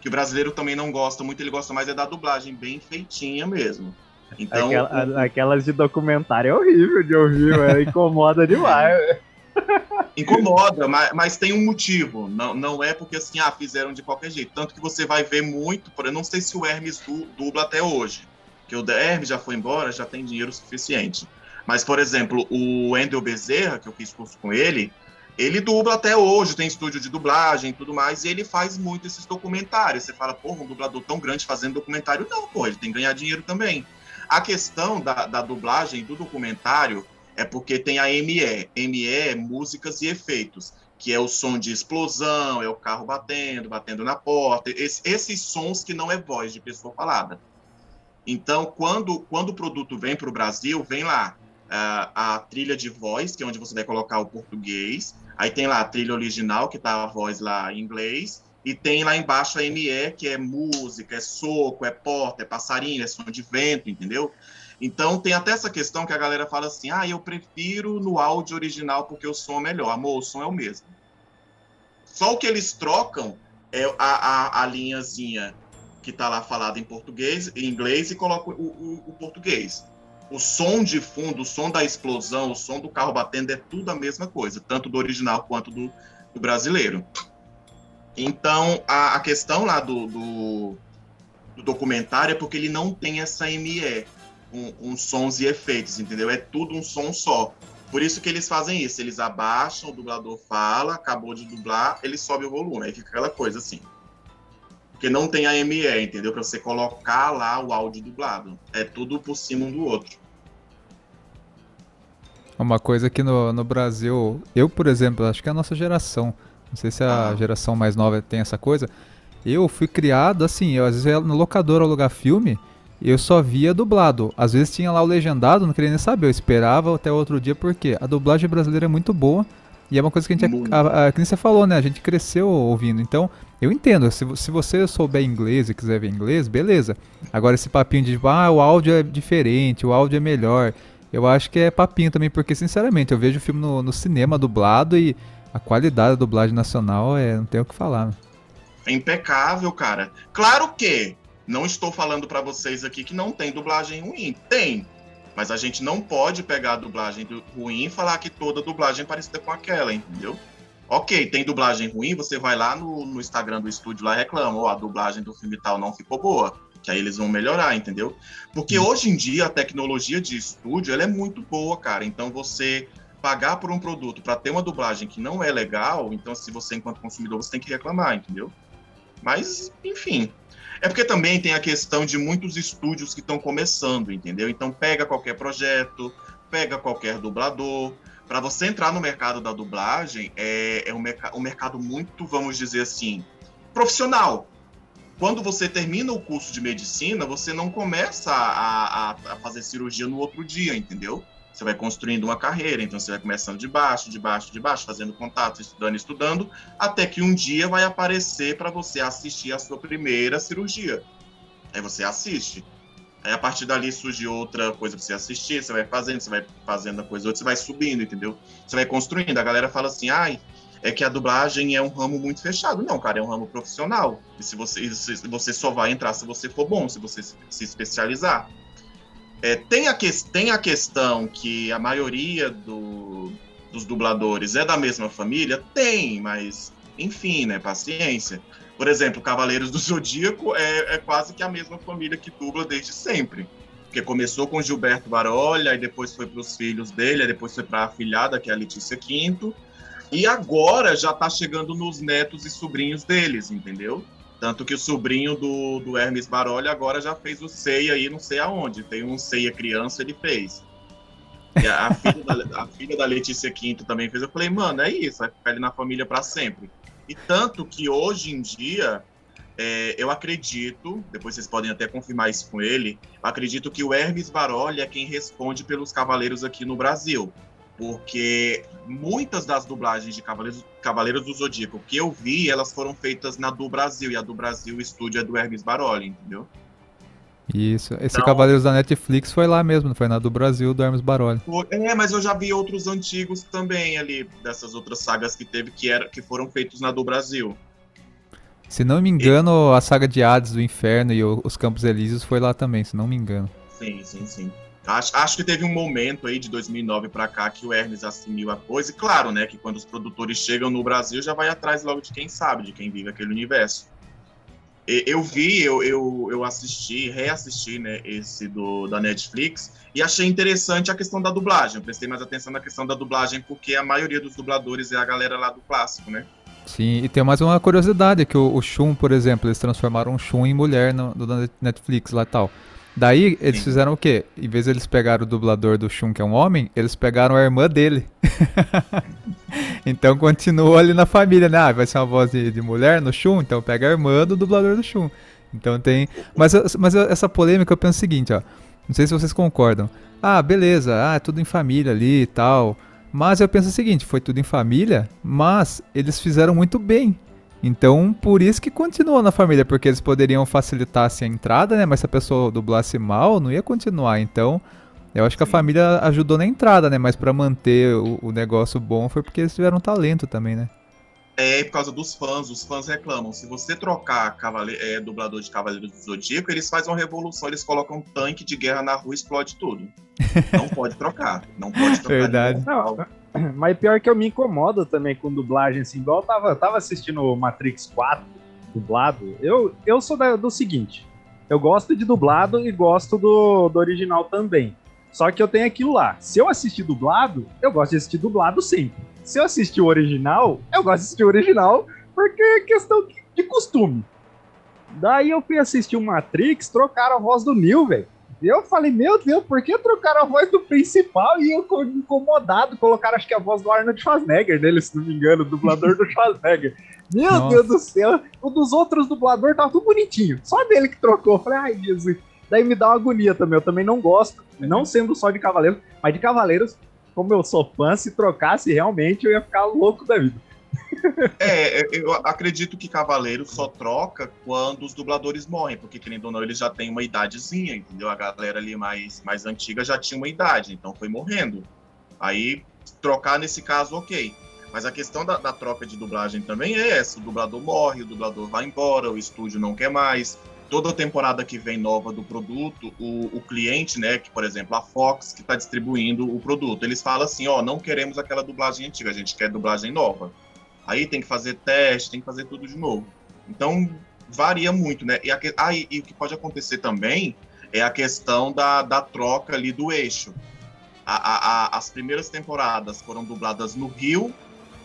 Que o brasileiro também não gosta muito, ele gosta mais é da dublagem bem feitinha mesmo. Então, Aquela, o... Aquelas de documentário é horrível de ouvir, é, incomoda demais. (laughs) Incomoda, mas, mas, tem um motivo. Não, não é porque assim, ah, fizeram de qualquer jeito. Tanto que você vai ver muito, por eu não sei se o Hermes du, dubla até hoje. Que o Hermes já foi embora, já tem dinheiro suficiente. Mas, por exemplo, o Endel Bezerra, que eu fiz curso com ele, ele dubla até hoje, tem estúdio de dublagem e tudo mais, e ele faz muito esses documentários. Você fala, porra, um dublador tão grande fazendo documentário. Não, pô, ele tem que ganhar dinheiro também. A questão da, da dublagem do documentário é porque tem a ME. ME é músicas e efeitos, que é o som de explosão, é o carro batendo, batendo na porta, esse, esses sons que não é voz de pessoa falada. Então, quando, quando o produto vem para o Brasil, vem lá uh, a trilha de voz, que é onde você vai colocar o português, aí tem lá a trilha original, que está a voz lá em inglês, e tem lá embaixo a ME, que é música, é soco, é porta, é passarinho, é som de vento, entendeu? Então tem até essa questão que a galera fala assim: ah, eu prefiro no áudio original porque o som é melhor. Amor, o som é o mesmo. Só o que eles trocam é a, a, a linhazinha que está lá falada em português, em inglês, e coloca o, o, o, português. O som de fundo, o som da explosão, o som do carro batendo é tudo a mesma coisa, tanto do original quanto do, do brasileiro. Então, a, a questão lá do, do, do, documentário é porque ele não tem essa ME, um, um, sons e efeitos, entendeu? É tudo um som só. Por isso que eles fazem isso, eles abaixam, o dublador fala, acabou de dublar, ele sobe o volume, aí fica aquela coisa assim. Porque não tem a ME, entendeu? Para você colocar lá o áudio dublado. É tudo por cima um do outro. Uma coisa que no, no Brasil, eu, por exemplo, acho que é a nossa geração, não sei se a ah. geração mais nova tem essa coisa. Eu fui criado assim, eu às vezes ia no locador alugar filme, eu só via dublado. Às vezes tinha lá o legendado, não queria nem saber, eu esperava até outro dia porque a dublagem brasileira é muito boa. E é uma coisa que a gente, a, a, a, que você falou, né? A gente cresceu ouvindo. Então, eu entendo. Se, se você souber inglês e quiser ver inglês, beleza. Agora, esse papinho de, ah, o áudio é diferente, o áudio é melhor. Eu acho que é papinho também, porque, sinceramente, eu vejo o filme no, no cinema dublado e a qualidade da dublagem nacional é, não tem o que falar. Né? É impecável, cara. Claro que não estou falando para vocês aqui que não tem dublagem ruim. Tem. Mas a gente não pode pegar a dublagem ruim e falar que toda dublagem é parecida com aquela, entendeu? Ok, tem dublagem ruim, você vai lá no, no Instagram do estúdio lá e reclama, oh, a dublagem do filme tal não ficou boa. Que aí eles vão melhorar, entendeu? Porque hum. hoje em dia a tecnologia de estúdio ela é muito boa, cara. Então você pagar por um produto para ter uma dublagem que não é legal, então se você enquanto consumidor você tem que reclamar, entendeu? Mas, enfim. É porque também tem a questão de muitos estúdios que estão começando, entendeu? Então pega qualquer projeto, pega qualquer dublador. Para você entrar no mercado da dublagem, é, é um, merc um mercado muito, vamos dizer assim, profissional. Quando você termina o curso de medicina, você não começa a, a, a fazer cirurgia no outro dia, entendeu? Você vai construindo uma carreira, então você vai começando de baixo, de baixo, de baixo, fazendo contato, estudando, estudando, até que um dia vai aparecer para você assistir a sua primeira cirurgia. Aí você assiste. Aí a partir dali surge outra coisa para você assistir, você vai fazendo, você vai fazendo a coisa outra, você vai subindo, entendeu? Você vai construindo. A galera fala assim, ai, é que a dublagem é um ramo muito fechado. Não, cara, é um ramo profissional. E se você, você só vai entrar se você for bom, se você se especializar. É, tem, a que, tem a questão que a maioria do, dos dubladores é da mesma família? Tem, mas enfim, né? Paciência. Por exemplo, Cavaleiros do Zodíaco é, é quase que a mesma família que dubla desde sempre. Porque começou com Gilberto Barolha, e depois foi para os filhos dele, depois foi para a afilhada, que é a Letícia Quinto. E agora já está chegando nos netos e sobrinhos deles, entendeu? Tanto que o sobrinho do, do Hermes Baroli agora já fez o Ceia aí, não sei aonde. Tem um Ceia criança, ele fez. E a, (laughs) filha da, a, filha da, Letícia Quinto também fez. Eu falei, mano, é isso, vai ficar ele na família para sempre. E tanto que hoje em dia, é, eu acredito, depois vocês podem até confirmar isso com ele, acredito que o Hermes Baroli é quem responde pelos Cavaleiros aqui no Brasil porque muitas das dublagens de Cavaleiros, Cavaleiros do Zodíaco que eu vi, elas foram feitas na do Brasil, e a do Brasil, o estúdio é do Hermes Baroli, entendeu? Isso, esse então, Cavaleiros da Netflix foi lá mesmo, foi na do Brasil, do Hermes Baroli. É, mas eu já vi outros antigos também ali, dessas outras sagas que teve, que, era, que foram feitos na do Brasil. Se não me engano, e... a saga de Hades do Inferno e os Campos Elíseos foi lá também, se não me engano. Sim, sim, sim. Acho, acho que teve um momento aí de 2009 para cá que o Hermes assumiu a coisa. E claro, né, que quando os produtores chegam no Brasil já vai atrás logo de quem sabe, de quem vive aquele universo. Eu vi, eu, eu, eu assisti, reassisti, né, esse do, da Netflix, e achei interessante a questão da dublagem. Eu prestei mais atenção na questão da dublagem, porque a maioria dos dubladores é a galera lá do clássico, né? Sim, e tem mais uma curiosidade, que o, o Shun, por exemplo, eles transformaram o Shun em mulher no, no Netflix lá e tal. Daí, eles Sim. fizeram o quê? Em vez de eles pegarem o dublador do Shun, que é um homem, eles pegaram a irmã dele. (laughs) então continuou ali na família, né? Ah, vai ser uma voz de, de, mulher no Shun, então pega a irmã do dublador do Shun. Então tem. Mas, mas essa polêmica eu penso o seguinte, ó. Não sei se vocês concordam. Ah, beleza, ah, é tudo em família ali e tal. Mas eu penso o seguinte, foi tudo em família, mas eles fizeram muito bem. Então, por isso que continuou na família, porque eles poderiam facilitar assim, a entrada, né? Mas se a pessoa dublasse mal, não ia continuar. Então, eu acho que a família ajudou na entrada, né? Mas para manter o, o, negócio bom foi porque eles tiveram talento também, né? É, por causa dos fãs, os fãs reclamam. Se você trocar cavale é, dublador de Cavaleiros do Zodíaco, eles fazem uma revolução, eles colocam um tanque de guerra na rua e explode tudo. Não pode trocar. Não pode trocar. (laughs) Verdade. Não, (clears throat) mas pior que eu me incomodo também com dublagem, assim, igual eu tava, tava assistindo Matrix 4, dublado. Eu, eu sou da, do seguinte: eu gosto de dublado e gosto do, do original também. Só que eu tenho aquilo lá. Se eu assistir dublado, eu gosto de assistir dublado sempre. Se eu assistir o original, eu gosto de assistir o original porque é questão de costume. Daí eu fui assistir o Matrix, trocaram a voz do Neo, velho. Eu falei, meu Deus, por que trocaram a voz do principal? E eu incomodado, colocaram acho que a voz do Arnold Schwarzenegger dele, se não me engano, o dublador do Schwarzenegger. Meu Nossa. Deus do céu, o dos outros dubladores tava tudo bonitinho, só dele que trocou. Eu falei, ai Jesus. Daí me dá uma agonia também, eu também não gosto, não sendo só de Cavaleiros, mas de Cavaleiros, como eu sou fã, se trocasse realmente eu ia ficar louco da vida. É, eu acredito que Cavaleiro só troca quando os dubladores morrem, porque querendo ou não, eles já têm uma idadezinha, entendeu? A galera ali mais, mais antiga já tinha uma idade, então foi morrendo. Aí, trocar nesse caso, ok. Mas a questão da, da troca de dublagem também é essa: o dublador morre, o dublador vai embora, o estúdio não quer mais. Toda temporada que vem nova do produto, o, o cliente, né, que por exemplo a Fox que está distribuindo o produto, eles falam assim: ó, não queremos aquela dublagem antiga, a gente quer dublagem nova. Aí tem que fazer teste, tem que fazer tudo de novo. Então, varia muito, né? E, a, ah, e, e o que pode acontecer também é a questão da, da troca ali do eixo. A, a, as primeiras temporadas foram dubladas no Rio,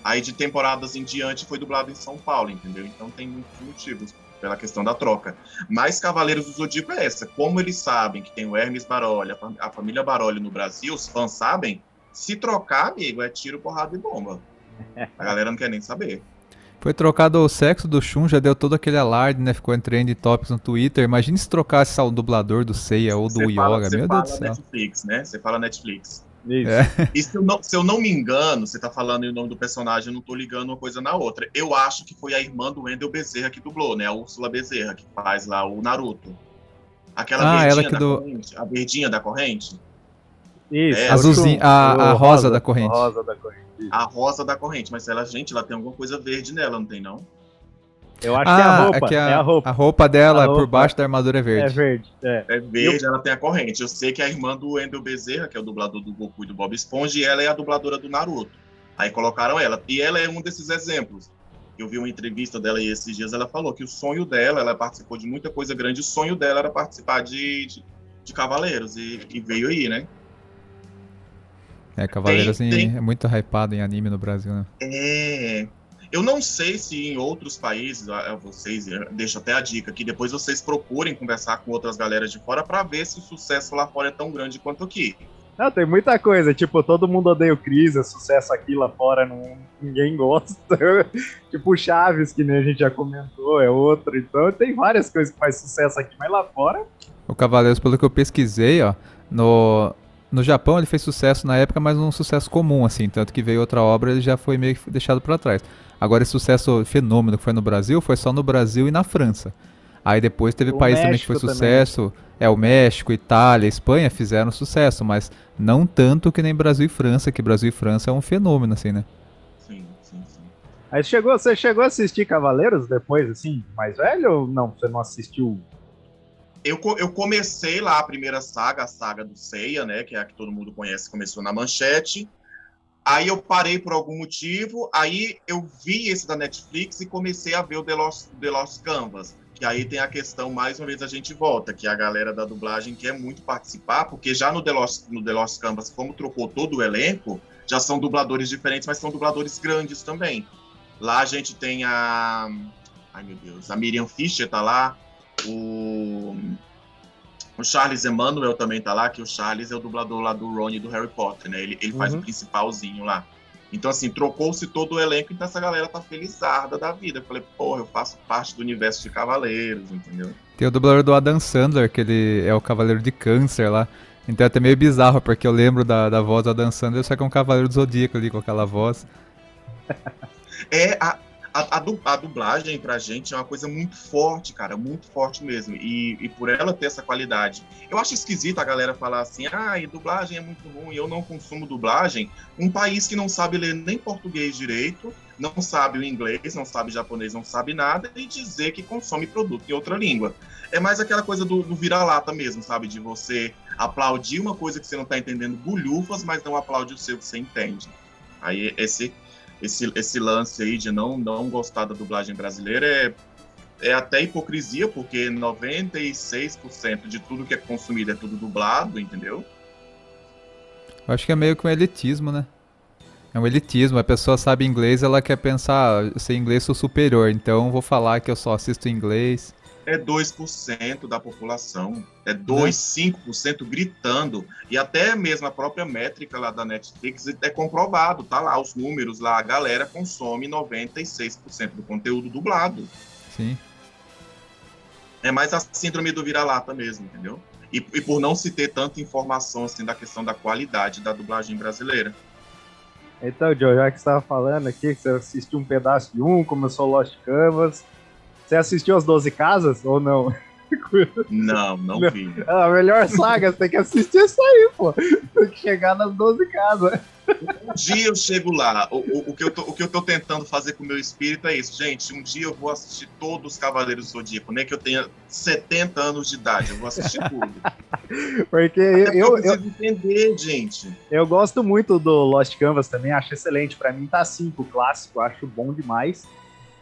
aí de temporadas em diante foi dublado em São Paulo, entendeu? Então tem muitos motivos pela questão da troca. Mas Cavaleiros do Zodíaco é essa. Como eles sabem que tem o Hermes Baroli, a, família Baroli no Brasil, os fãs sabem, se trocar, amigo, é tiro, porrada e bomba. A galera não quer nem saber. Foi trocado o sexo do Shun, já deu todo aquele alarde, né? Ficou em trend topics no Twitter. Imagina se trocasse o dublador do Seiya ou do Yoga, fala, meu Deus do céu. Netflix, né? Você fala Netflix. Isso. É. E se eu, não, se eu, não, me engano, você tá falando o nome do personagem, eu não tô ligando uma coisa na outra. Eu acho que foi a irmã do Wendel Bezerra que dublou, né? A Úrsula Bezerra, que faz lá o Naruto. Aquela ah, verdinha da do... corrente. A verdinha da corrente. Isso. É, Azulzinha, a, a rosa, rosa, da corrente. Rosa da corrente. A rosa da corrente, mas ela, gente, ela tem alguma coisa verde nela, não tem não? Eu acho ah, que é a ah, roupa. É, que a, é a roupa. A roupa dela a roupa, por baixo da armadura é verde. É verde. É, é verde, eu... ela tem a corrente. Eu sei que a irmã do Endel Bezerra, que é o dublador do Goku e do Bob Esponja, e ela é a dubladora do Naruto. Aí colocaram ela. E ela é um desses exemplos. Eu vi uma entrevista dela e esses dias ela falou que o sonho dela, ela participou de muita coisa grande, o sonho dela era participar de, de, de Cavaleiros. E, e veio aí, né? É, Cavaleiros tem, tem... é muito hypado em anime no Brasil, né? É. Eu não sei se em outros países, vocês, deixo até a dica que depois vocês procurem conversar com outras galeras de fora para ver se o sucesso lá fora é tão grande quanto aqui. Não, tem muita coisa, tipo, todo mundo odeia o Cris, é sucesso aqui lá fora, não, ninguém gosta. (laughs) tipo, Chaves, que nem a gente já comentou, é outro. Então tem várias coisas que faz sucesso aqui, mas lá fora. O Cavaleiros, pelo que eu pesquisei, ó, no, no Japão ele fez sucesso na época, mas um sucesso comum, assim, tanto que veio outra obra ele já foi meio que deixado para trás. Agora esse sucesso fenômeno que foi no Brasil foi só no Brasil e na França. Aí depois teve o país também que foi sucesso, também. é o México, Itália, Espanha fizeram sucesso, mas não tanto que nem Brasil e França, que Brasil e França é um fenômeno assim, né? Sim, sim, sim. Aí chegou, você chegou a assistir Cavaleiros depois, assim, mais velho ou não? Você não assistiu eu, eu comecei lá a primeira saga, a saga do Seiya, né? Que é a que todo mundo conhece, começou na manchete. Aí eu parei por algum motivo, aí eu vi esse da Netflix e comecei a ver o The Lost, The Lost Canvas. que aí tem a questão, mais uma vez a gente volta, que a galera da dublagem quer muito participar, porque já no The Lost, no The Lost Canvas, como trocou todo o elenco, já são dubladores diferentes, mas são dubladores grandes também. Lá a gente tem a. Ai meu Deus, a Miriam Fischer tá lá, o. O Charles Emmanuel também tá lá, que o Charles é o dublador lá do Ron e do Harry Potter, né? Ele, ele faz uhum. o principalzinho lá. Então, assim, trocou-se todo o elenco, então essa galera tá felizarda da vida. Eu falei, porra, eu faço parte do universo de Cavaleiros, entendeu? Tem o dublador do Adam Sandler, que ele é o Cavaleiro de Câncer lá. Então é até meio bizarro, porque eu lembro da, da voz do Adam Sandler, só que é um Cavaleiro do Zodíaco ali com aquela voz. É, a, a, a, dublagem pra gente é uma coisa muito forte, cara, muito forte mesmo. E, e por ela ter essa qualidade. Eu acho esquisito a galera falar assim, ah, dublagem é muito ruim, eu não consumo dublagem. Um país que não sabe ler nem português direito, não sabe o inglês, não sabe japonês, não sabe nada, e dizer que consome produto em outra língua. É mais aquela coisa do, do vira-lata mesmo, sabe? De você aplaudir uma coisa que você não está entendendo bulhufas, mas não aplaude o seu que você entende. Aí esse esse, esse lance aí de não, não gostar da dublagem brasileira é, é até hipocrisia, porque 96% de tudo que é consumido é tudo dublado, entendeu? Eu acho que é meio que um elitismo, né? É um elitismo. A pessoa sabe inglês, ela quer pensar, ah, ser inglês sou superior, então vou falar que eu só assisto inglês é 2% da população, é 2, 5% uhum. gritando. E até mesmo a própria métrica lá da Netflix é comprovado, tá lá os números lá, a galera consome 96% do conteúdo dublado. Sim. É mais a síndrome do vira-lata mesmo, entendeu? E, e, por não se ter tanta informação assim da questão da qualidade da dublagem brasileira. Então, Joe, já que você estava falando aqui, que você assistiu um pedaço de um, começou Lost Canvas, você assistiu as 12 casas ou não? Não, não vi. A melhor saga, você tem que assistir isso aí, pô. Tem que chegar nas 12 casas. Um dia eu chego lá. O, o, o, que eu tô, o que eu tô tentando fazer com o meu espírito é isso. Gente, um dia eu vou assistir todos os Cavaleiros do Zodíaco, nem que eu tenha 70 anos de idade. Eu vou assistir tudo. Porque eu, eu, eu, entender, gente. Eu gosto muito do Lost Canvas também, acho excelente. Para mim tá 5 clássico, acho bom demais.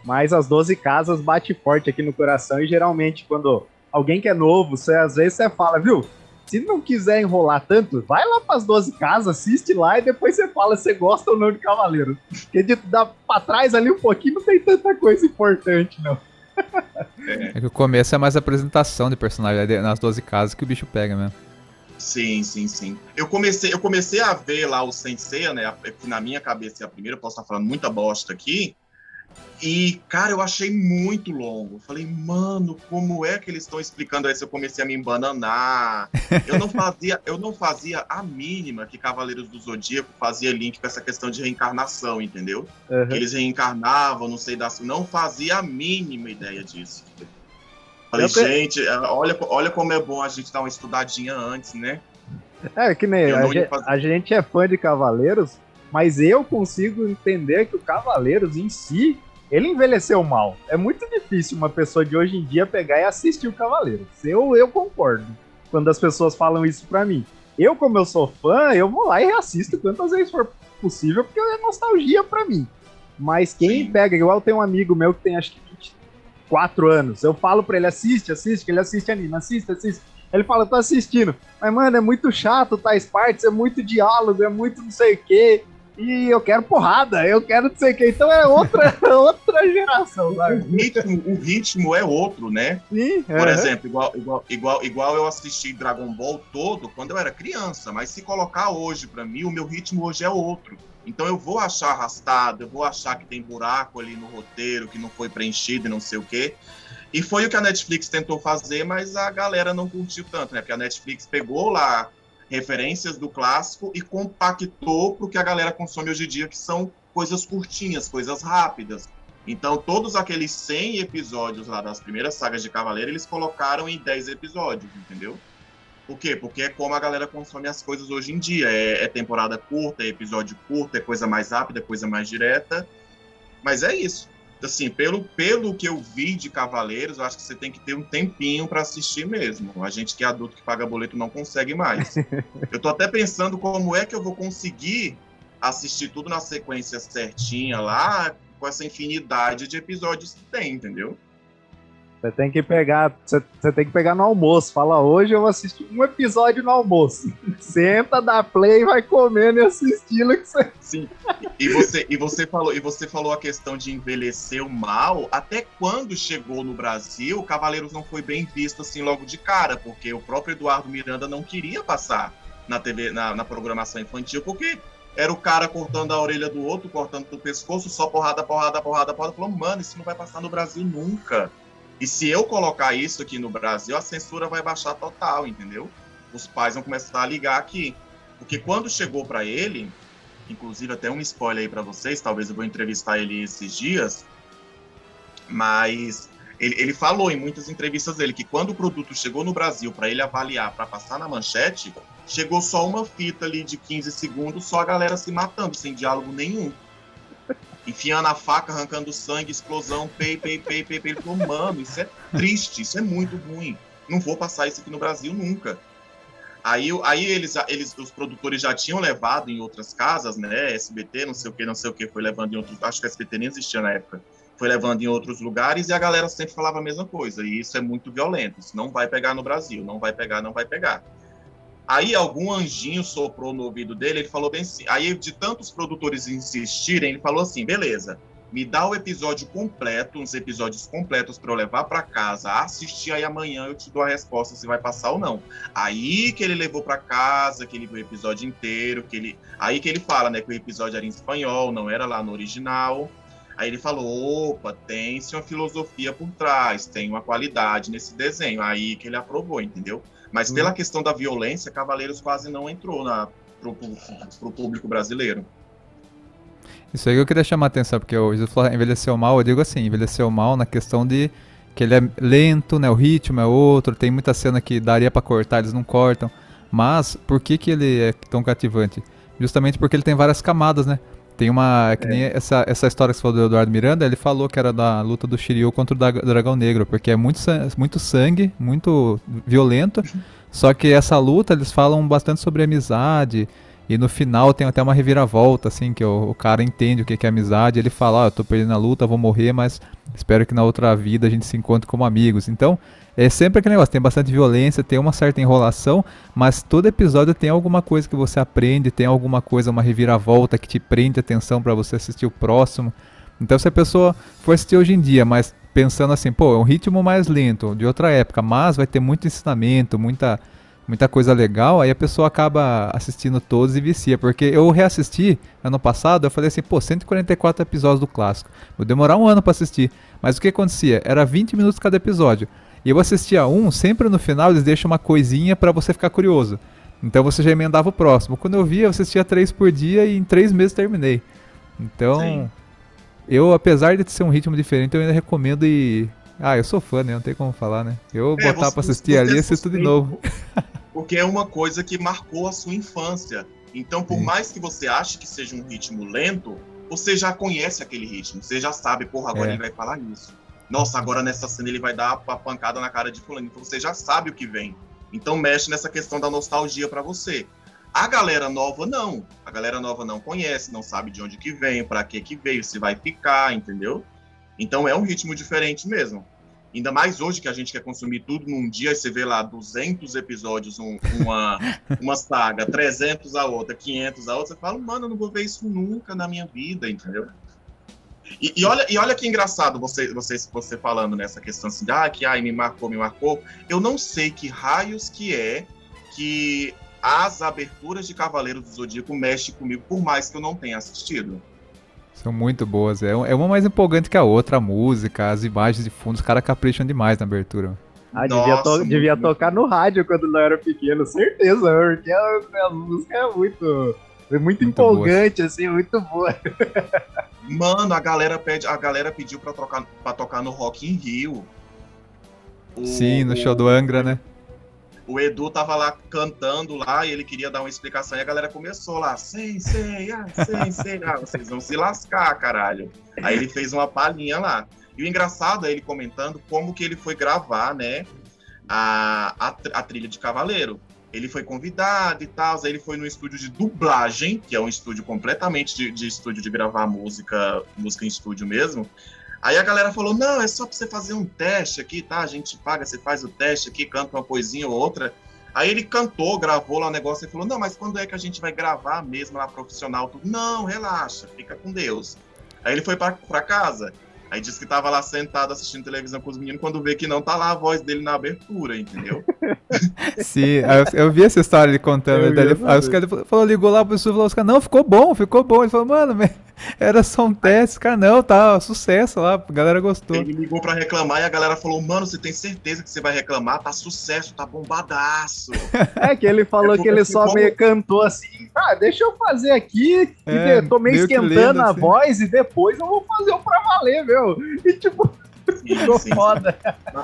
Mas as 12 casas bate forte aqui no coração e geralmente quando alguém que é novo, você às vezes você fala, viu? Se não quiser enrolar tanto, vai lá para as 12 casas, assiste lá e depois você fala se você gosta ou não de Cavaleiro. Porque de dar para trás ali um pouquinho não tem tanta coisa importante, não. É que o começo é mais apresentação de personagem nas 12 casas que o bicho pega mesmo. Sim, sim, sim. Eu comecei, eu comecei a ver lá o Sensei, né? Que na minha cabeça é a primeira, eu posso estar falando muita bosta aqui. E, cara, eu achei muito longo. Falei, mano, como é que eles estão explicando isso? Eu comecei a me embananar. (laughs) Eu não fazia, eu não fazia a mínima que Cavaleiros do Zodíaco fazia link com essa questão de reencarnação, entendeu? Uhum. Que eles reencarnavam, não sei das. Não fazia a mínima ideia disso. Falei, gente, olha, olha como é bom a gente dar uma estudadinha antes, né? É, que nem a a gente é fã de Cavaleiros, mas eu consigo entender que o Cavaleiros em si ele envelheceu mal. É muito difícil uma pessoa de hoje em dia pegar e assistir o Cavaleiros. Eu, eu concordo quando as pessoas falam isso pra mim. Eu, como eu sou fã, eu vou lá e reassisto quantas vezes for possível, porque é nostalgia pra mim. Mas quem Sim. pega, igual tem um amigo meu que tem acho que 24 anos, eu falo pra ele, assiste, assiste, que ele assiste anime, assiste, assiste. Ele fala, tô assistindo. Mas, mano, é muito chato tais partes, é muito diálogo, é muito não sei o quê e eu quero porrada, eu quero não sei o que. Então é outra, (laughs) outra geração, sabe? O ritmo, o ritmo é outro, né? Sim. Por exemplo, igual, igual, igual, igual eu assisti Dragon Ball todo quando eu era criança, mas se colocar hoje para mim, o meu ritmo hoje é outro. Então eu vou achar arrastado, eu vou achar que tem buraco ali no roteiro, que não foi preenchido e não sei o quê. E foi o que a Netflix tentou fazer, mas a galera não curtiu tanto, né? Porque a Netflix pegou lá referências do clássico e compactou para o que a galera consome hoje em dia, que são coisas curtinhas, coisas rápidas. Então, todos aqueles 100 episódios lá das primeiras sagas de Cavaleiro, eles colocaram em 10 episódios, entendeu? Por quê? Porque é como a galera consome as coisas hoje em dia. É, é temporada curta, é episódio curto, é coisa mais rápida, é coisa mais direta. Mas é isso assim, pelo, pelo que eu vi de Cavaleiros, eu acho que você tem que ter um tempinho para assistir mesmo. A gente que é adulto que paga boleto não consegue mais. (laughs) eu tô até pensando como é que eu vou conseguir assistir tudo na sequência certinha lá, com essa infinidade de episódios que tem, entendeu? Você tem que pegar, você, você, tem que pegar no almoço. Fala, hoje eu vou assistir um episódio no almoço. (laughs) Senta, dá play, vai comendo e assistindo que você. Sim. E você, e você falou, e você falou a questão de envelhecer mal. Até quando chegou no Brasil, Cavaleiros não foi bem visto assim logo de cara, porque o próprio Eduardo Miranda não queria passar na TV, na, na programação infantil, porque era o cara cortando a orelha do outro, cortando o pescoço, só porrada, porrada, porrada, porrada. Falou, mano, isso não vai passar no Brasil nunca. E se eu colocar isso aqui no Brasil, a censura vai baixar total, entendeu? Os pais vão começar a ligar aqui. Porque quando chegou para ele, inclusive até um spoiler aí para vocês, talvez eu vou entrevistar ele esses dias, mas ele, ele falou em muitas entrevistas dele que quando o produto chegou no Brasil para ele avaliar, para passar na manchete, chegou só uma fita ali de 15 segundos, só a galera se matando, sem diálogo nenhum enfiando a faca, arrancando sangue, explosão, pei, pei, pei, pei, pei. Falou, mano, isso é triste, isso é muito ruim. Não vou passar isso aqui no Brasil nunca. Aí, aí eles, eles, os produtores já tinham levado em outras casas, né? SBT, não sei o que, não sei o que, foi levando em outros. Acho que a SBT nem existia na época. Foi levando em outros lugares e a galera sempre falava a mesma coisa. E isso é muito violento. Isso não vai pegar no Brasil. Não vai pegar, não vai pegar. Aí algum anjinho soprou no ouvido dele, ele falou bem assim. Aí, de tantos produtores insistirem, ele falou assim: beleza, me dá o episódio completo, uns episódios completos para eu levar para casa, assistir aí amanhã eu te dou a resposta se vai passar ou não. Aí que ele levou para casa, que ele viu o episódio inteiro, que ele, aí que ele fala, né, que o episódio era em espanhol, não era lá no original. Aí ele falou, opa, tem-se uma filosofia por trás, tem uma qualidade nesse desenho. Aí que ele aprovou, entendeu? Mas pela uhum. questão da violência, Cavaleiros quase não entrou na, pro, pro público brasileiro. Isso aí que eu queria chamar a atenção, porque o Jesus falou envelheceu mal, eu digo assim, envelheceu mal na questão de que ele é lento, né, o ritmo é outro, tem muita cena que daria para cortar, eles não cortam. Mas por que que ele é tão cativante? Justamente porque ele tem várias camadas, né? Tem uma. Que é. nem essa, essa história que você falou do Eduardo Miranda, ele falou que era da luta do Shiryu contra o Dragão Negro, porque é muito, muito sangue, muito violento. Só que essa luta eles falam bastante sobre amizade. E no final tem até uma reviravolta, assim, que o, o cara entende o que, que é amizade. Ele fala: ah, eu tô perdendo a luta, vou morrer, mas espero que na outra vida a gente se encontre como amigos. Então, é sempre aquele negócio, tem bastante violência, tem uma certa enrolação, mas todo episódio tem alguma coisa que você aprende, tem alguma coisa, uma reviravolta que te prende atenção para você assistir o próximo. Então se a pessoa for assistir hoje em dia, mas pensando assim, pô, é um ritmo mais lento, de outra época, mas vai ter muito ensinamento, muita muita coisa legal, aí a pessoa acaba assistindo todos e vicia. Porque eu reassisti ano passado, eu falei assim, pô, 144 episódios do clássico. Vou demorar um ano para assistir. Mas o que acontecia? Era 20 minutos cada episódio. E eu assistia um, sempre no final eles deixam uma coisinha para você ficar curioso. Então você já emendava o próximo. Quando eu via, eu assistia três por dia e em três meses terminei. Então, Sim. eu, apesar de ser um ritmo diferente, eu ainda recomendo e. Ah, eu sou fã, né? Não tem como falar, né? Eu é, botar você, pra assistir ali e assisto de novo. Porque é uma coisa que marcou a sua infância. Então, por Sim. mais que você ache que seja um ritmo lento, você já conhece aquele ritmo. Você já sabe, porra, agora é. ele vai falar isso nossa, agora nessa cena ele vai dar a pancada na cara de fulano. Então você já sabe o que vem. Então mexe nessa questão da nostalgia para você. A galera nova não. A galera nova não conhece, não sabe de onde que vem, para que que veio, se vai ficar, entendeu? Então é um ritmo diferente mesmo. Ainda mais hoje que a gente quer consumir tudo num dia, e você vê lá 200 episódios, um, uma, (laughs) uma saga, 300 a outra, 500 a outra, você fala, mano, eu não vou ver isso nunca na minha vida, entendeu? E, e, olha, e olha que engraçado você, você, você falando nessa questão assim, ah, que ai, me marcou, me marcou. Eu não sei que raios que é que as aberturas de Cavaleiros do Zodíaco mexem comigo, por mais que eu não tenha assistido. São muito boas. É, é uma mais empolgante que a outra, a música, as imagens de fundo, os caras capricham demais na abertura. Ah, Nossa, devia, to devia tocar no rádio quando não era pequeno, certeza, porque a, a música é muito, é muito, muito empolgante, boa. assim, muito boa. (laughs) Mano, a galera pede, a galera pediu pra, trocar, pra tocar no Rock in Rio. O, Sim, no show do Angra, né? O Edu tava lá cantando lá e ele queria dar uma explicação e a galera começou lá, sem, sem, ah, sem, sem, ah, vocês vão se lascar, caralho. Aí ele fez uma palhinha lá. E o engraçado é ele comentando como que ele foi gravar, né, a, a, a trilha de Cavaleiro ele foi convidado e tal, aí ele foi no estúdio de dublagem, que é um estúdio completamente de, de estúdio de gravar música, música em estúdio mesmo. Aí a galera falou: não, é só pra você fazer um teste aqui, tá? A gente paga, você faz o teste aqui, canta uma coisinha ou outra. Aí ele cantou, gravou lá o negócio e falou: não, mas quando é que a gente vai gravar mesmo lá profissional? Tudo? Não, relaxa, fica com Deus. Aí ele foi pra casa. Aí disse que tava lá sentado assistindo televisão com os meninos, quando vê que não tá lá a voz dele na abertura, entendeu? (laughs) (laughs) Sim, eu, eu, vi essa história ele contando. Ele, aí os caras falou, ligou lá pro e falou, os caras, não, ficou bom, ficou bom. Ele falou, mano, (laughs) era só um teste, cara, não, tá, sucesso lá, a galera gostou. Ele ligou pra reclamar e a galera falou, mano, você tem certeza que você vai reclamar? Tá sucesso, tá bombadaço. É que ele falou é que ele só meio cantou assim, ah, deixa eu fazer aqui, é, tô meio esquentando a assim. voz e depois eu vou fazer o pra valer, meu. E tipo, ficou foda.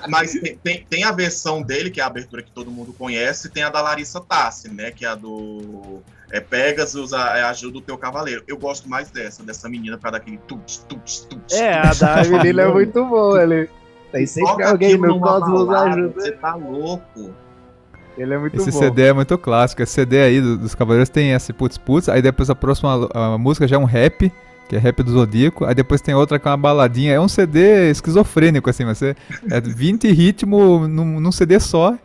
Mas tem, tem, tem, a versão dele, que é a abertura que todo mundo conhece, e tem a da Larissa Tassi, né? Que é a do é, Pegasus, a, é, ajuda o teu cavaleiro. Eu gosto mais dessa, dessa menina, causa daquele tuts, tuts, tuts. É, a da (laughs) menina é muito boa, ele. Tem sempre alguém no Cosmos ajuda. Você tá louco. Ele é muito esse bom. CD é muito clássico. Esse CD aí dos Cavaleiros tem esse putz putz, aí depois a próxima a música já é um rap, que é rap do Zodíaco, aí depois tem outra com uma baladinha. É um CD esquizofrênico, assim, você é 20 ritmos num, num CD só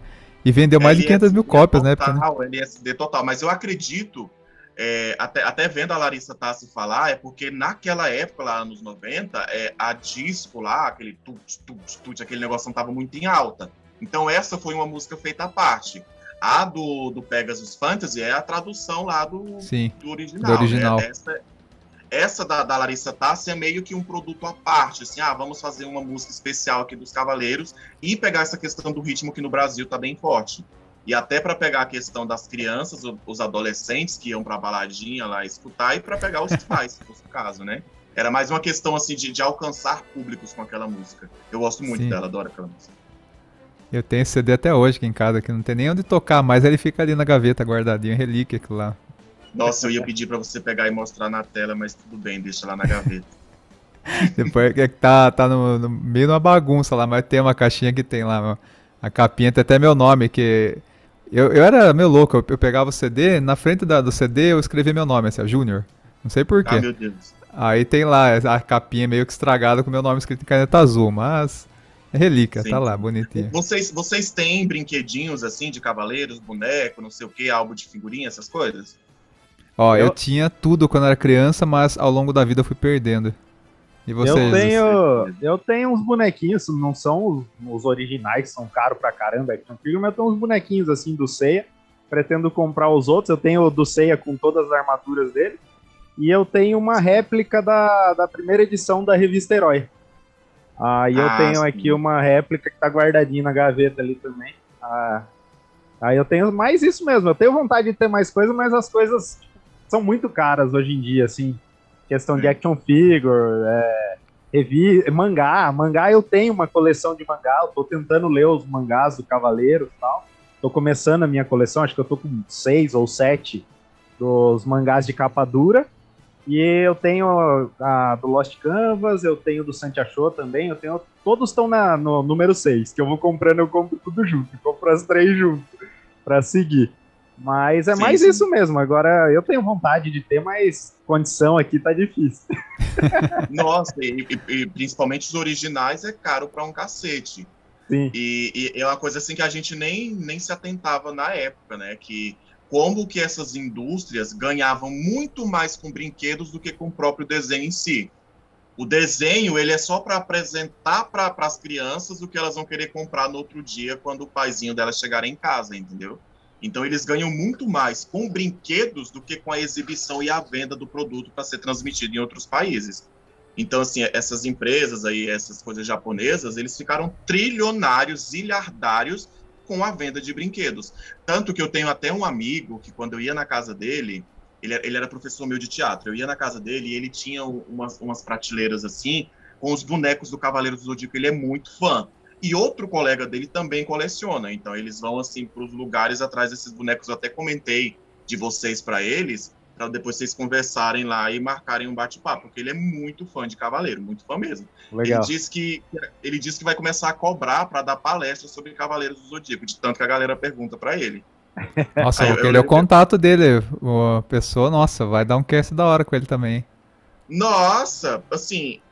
e vendeu mais de 500 mil cópias, né? Total, né? LSD total, mas eu acredito, é, até, até vendo a Larissa Tassi falar, é porque naquela época, lá anos 90, é, a disco lá, aquele tut, tut, tut, aquele negócio não tava muito em alta. Então essa foi uma música feita à parte. A do, do Pegasus Fantasy é a tradução lá do, Sim, do original. Do original. Né? Essa, essa da, da, Larissa Tassi é meio que um produto à parte, assim, ah, vamos fazer uma música especial aqui dos Cavaleiros e pegar essa questão do ritmo que no Brasil tá bem forte. E até para pegar a questão das crianças, os adolescentes que iam para baladinha lá escutar e para pegar os (laughs) pais, se fosse o caso, né? Era mais uma questão assim de, de alcançar públicos com aquela música. Eu gosto muito Sim. dela, adoro aquela música. Eu tenho esse CD até hoje aqui em casa, que não tem nem onde tocar, mas ele fica ali na gaveta guardadinho, relíquia aquilo lá. Nossa, eu ia pedir para você pegar e mostrar na tela, mas tudo bem, deixa lá na gaveta. (laughs) Depois é que tá, tá no, no, meio de uma bagunça lá, mas tem uma caixinha que tem lá. A capinha tem até meu nome, que. Eu, eu era meio louco, eu, eu pegava o CD, na frente da, do CD eu escrevia meu nome, assim, Júnior. Não sei porquê. Ah, meu Deus. Aí tem lá a capinha meio que estragada com meu nome escrito em caneta azul, mas é relíquia, Sim. tá lá, bonitinha. Vocês, vocês têm brinquedinhos assim de cavaleiros, boneco, não sei o que, álbum de figurinha, essas coisas? Ó, eu... eu... tinha tudo quando era criança, mas ao longo da vida eu fui perdendo. E vocês? Eu tenho, eu tenho uns bonequinhos, não são os, os originais, são caros pra caramba, action figure, mas eu tenho uns bonequinhos assim do Seiya. Pretendo comprar os outros. Eu tenho o do Seiya com todas as armaduras dele. E eu tenho uma réplica da, da primeira edição da revista Herói. Aí ah, eu tenho sim. aqui uma réplica que tá guardadinha na gaveta ali também. Ah, aí eu tenho mais isso mesmo. Eu tenho vontade de ter mais coisas, mas as coisas são muito caras hoje em dia, assim. Questão de action figure, é, revi mangá. Mangá eu tenho uma coleção de mangá. Eu tô tentando ler os mangás do Cavaleiro e tal. Tô começando a minha coleção, acho que eu tô com seis ou sete dos mangás de capa dura. E eu tenho a do Lost Canvas, eu tenho do Santiago também, eu tenho. Todos estão na, no número 6, que eu vou comprando, eu compro tudo junto. Eu compro as três junto para seguir. Mas é sim, mais sim. isso mesmo. Agora eu tenho vontade de ter, mas condição aqui tá difícil. (laughs) Nossa, e, e, principalmente os originais é caro para um cacete. Sim. E, e, é uma coisa assim que a gente nem, nem se atentava na época, né? Que como que essas indústrias ganhavam muito mais com brinquedos do que com o próprio desenho em si. O desenho ele é só para apresentar para as crianças o que elas vão querer comprar no outro dia quando o paizinho delas chegar em casa, entendeu? Então eles ganham muito mais com brinquedos do que com a exibição e a venda do produto para ser transmitido em outros países. Então assim essas empresas aí, essas coisas japonesas, eles ficaram trilionários, zilhardários com a venda de brinquedos. Tanto que eu tenho até um amigo que, quando eu ia na casa dele, ele, ele era professor meu de teatro, eu ia na casa dele e ele tinha umas, umas prateleiras assim, com os bonecos do Cavaleiro do Zodíaco, ele é muito fã. E outro colega dele também coleciona, então eles vão assim para os lugares atrás desses bonecos. Eu até comentei de vocês para eles, para depois vocês conversarem lá e marcarem um bate-papo, porque ele é muito fã de Cavaleiro, muito fã mesmo. Legal. Ele disse que ele disse que vai começar a cobrar para dar palestra sobre Cavaleiros do Zodíaco, de tanto que a galera pergunta para ele. (laughs) Nossa, eu vou querer o contato dele, a pessoa, nossa, vai dar um cast da hora com ele também. Nossa, assim,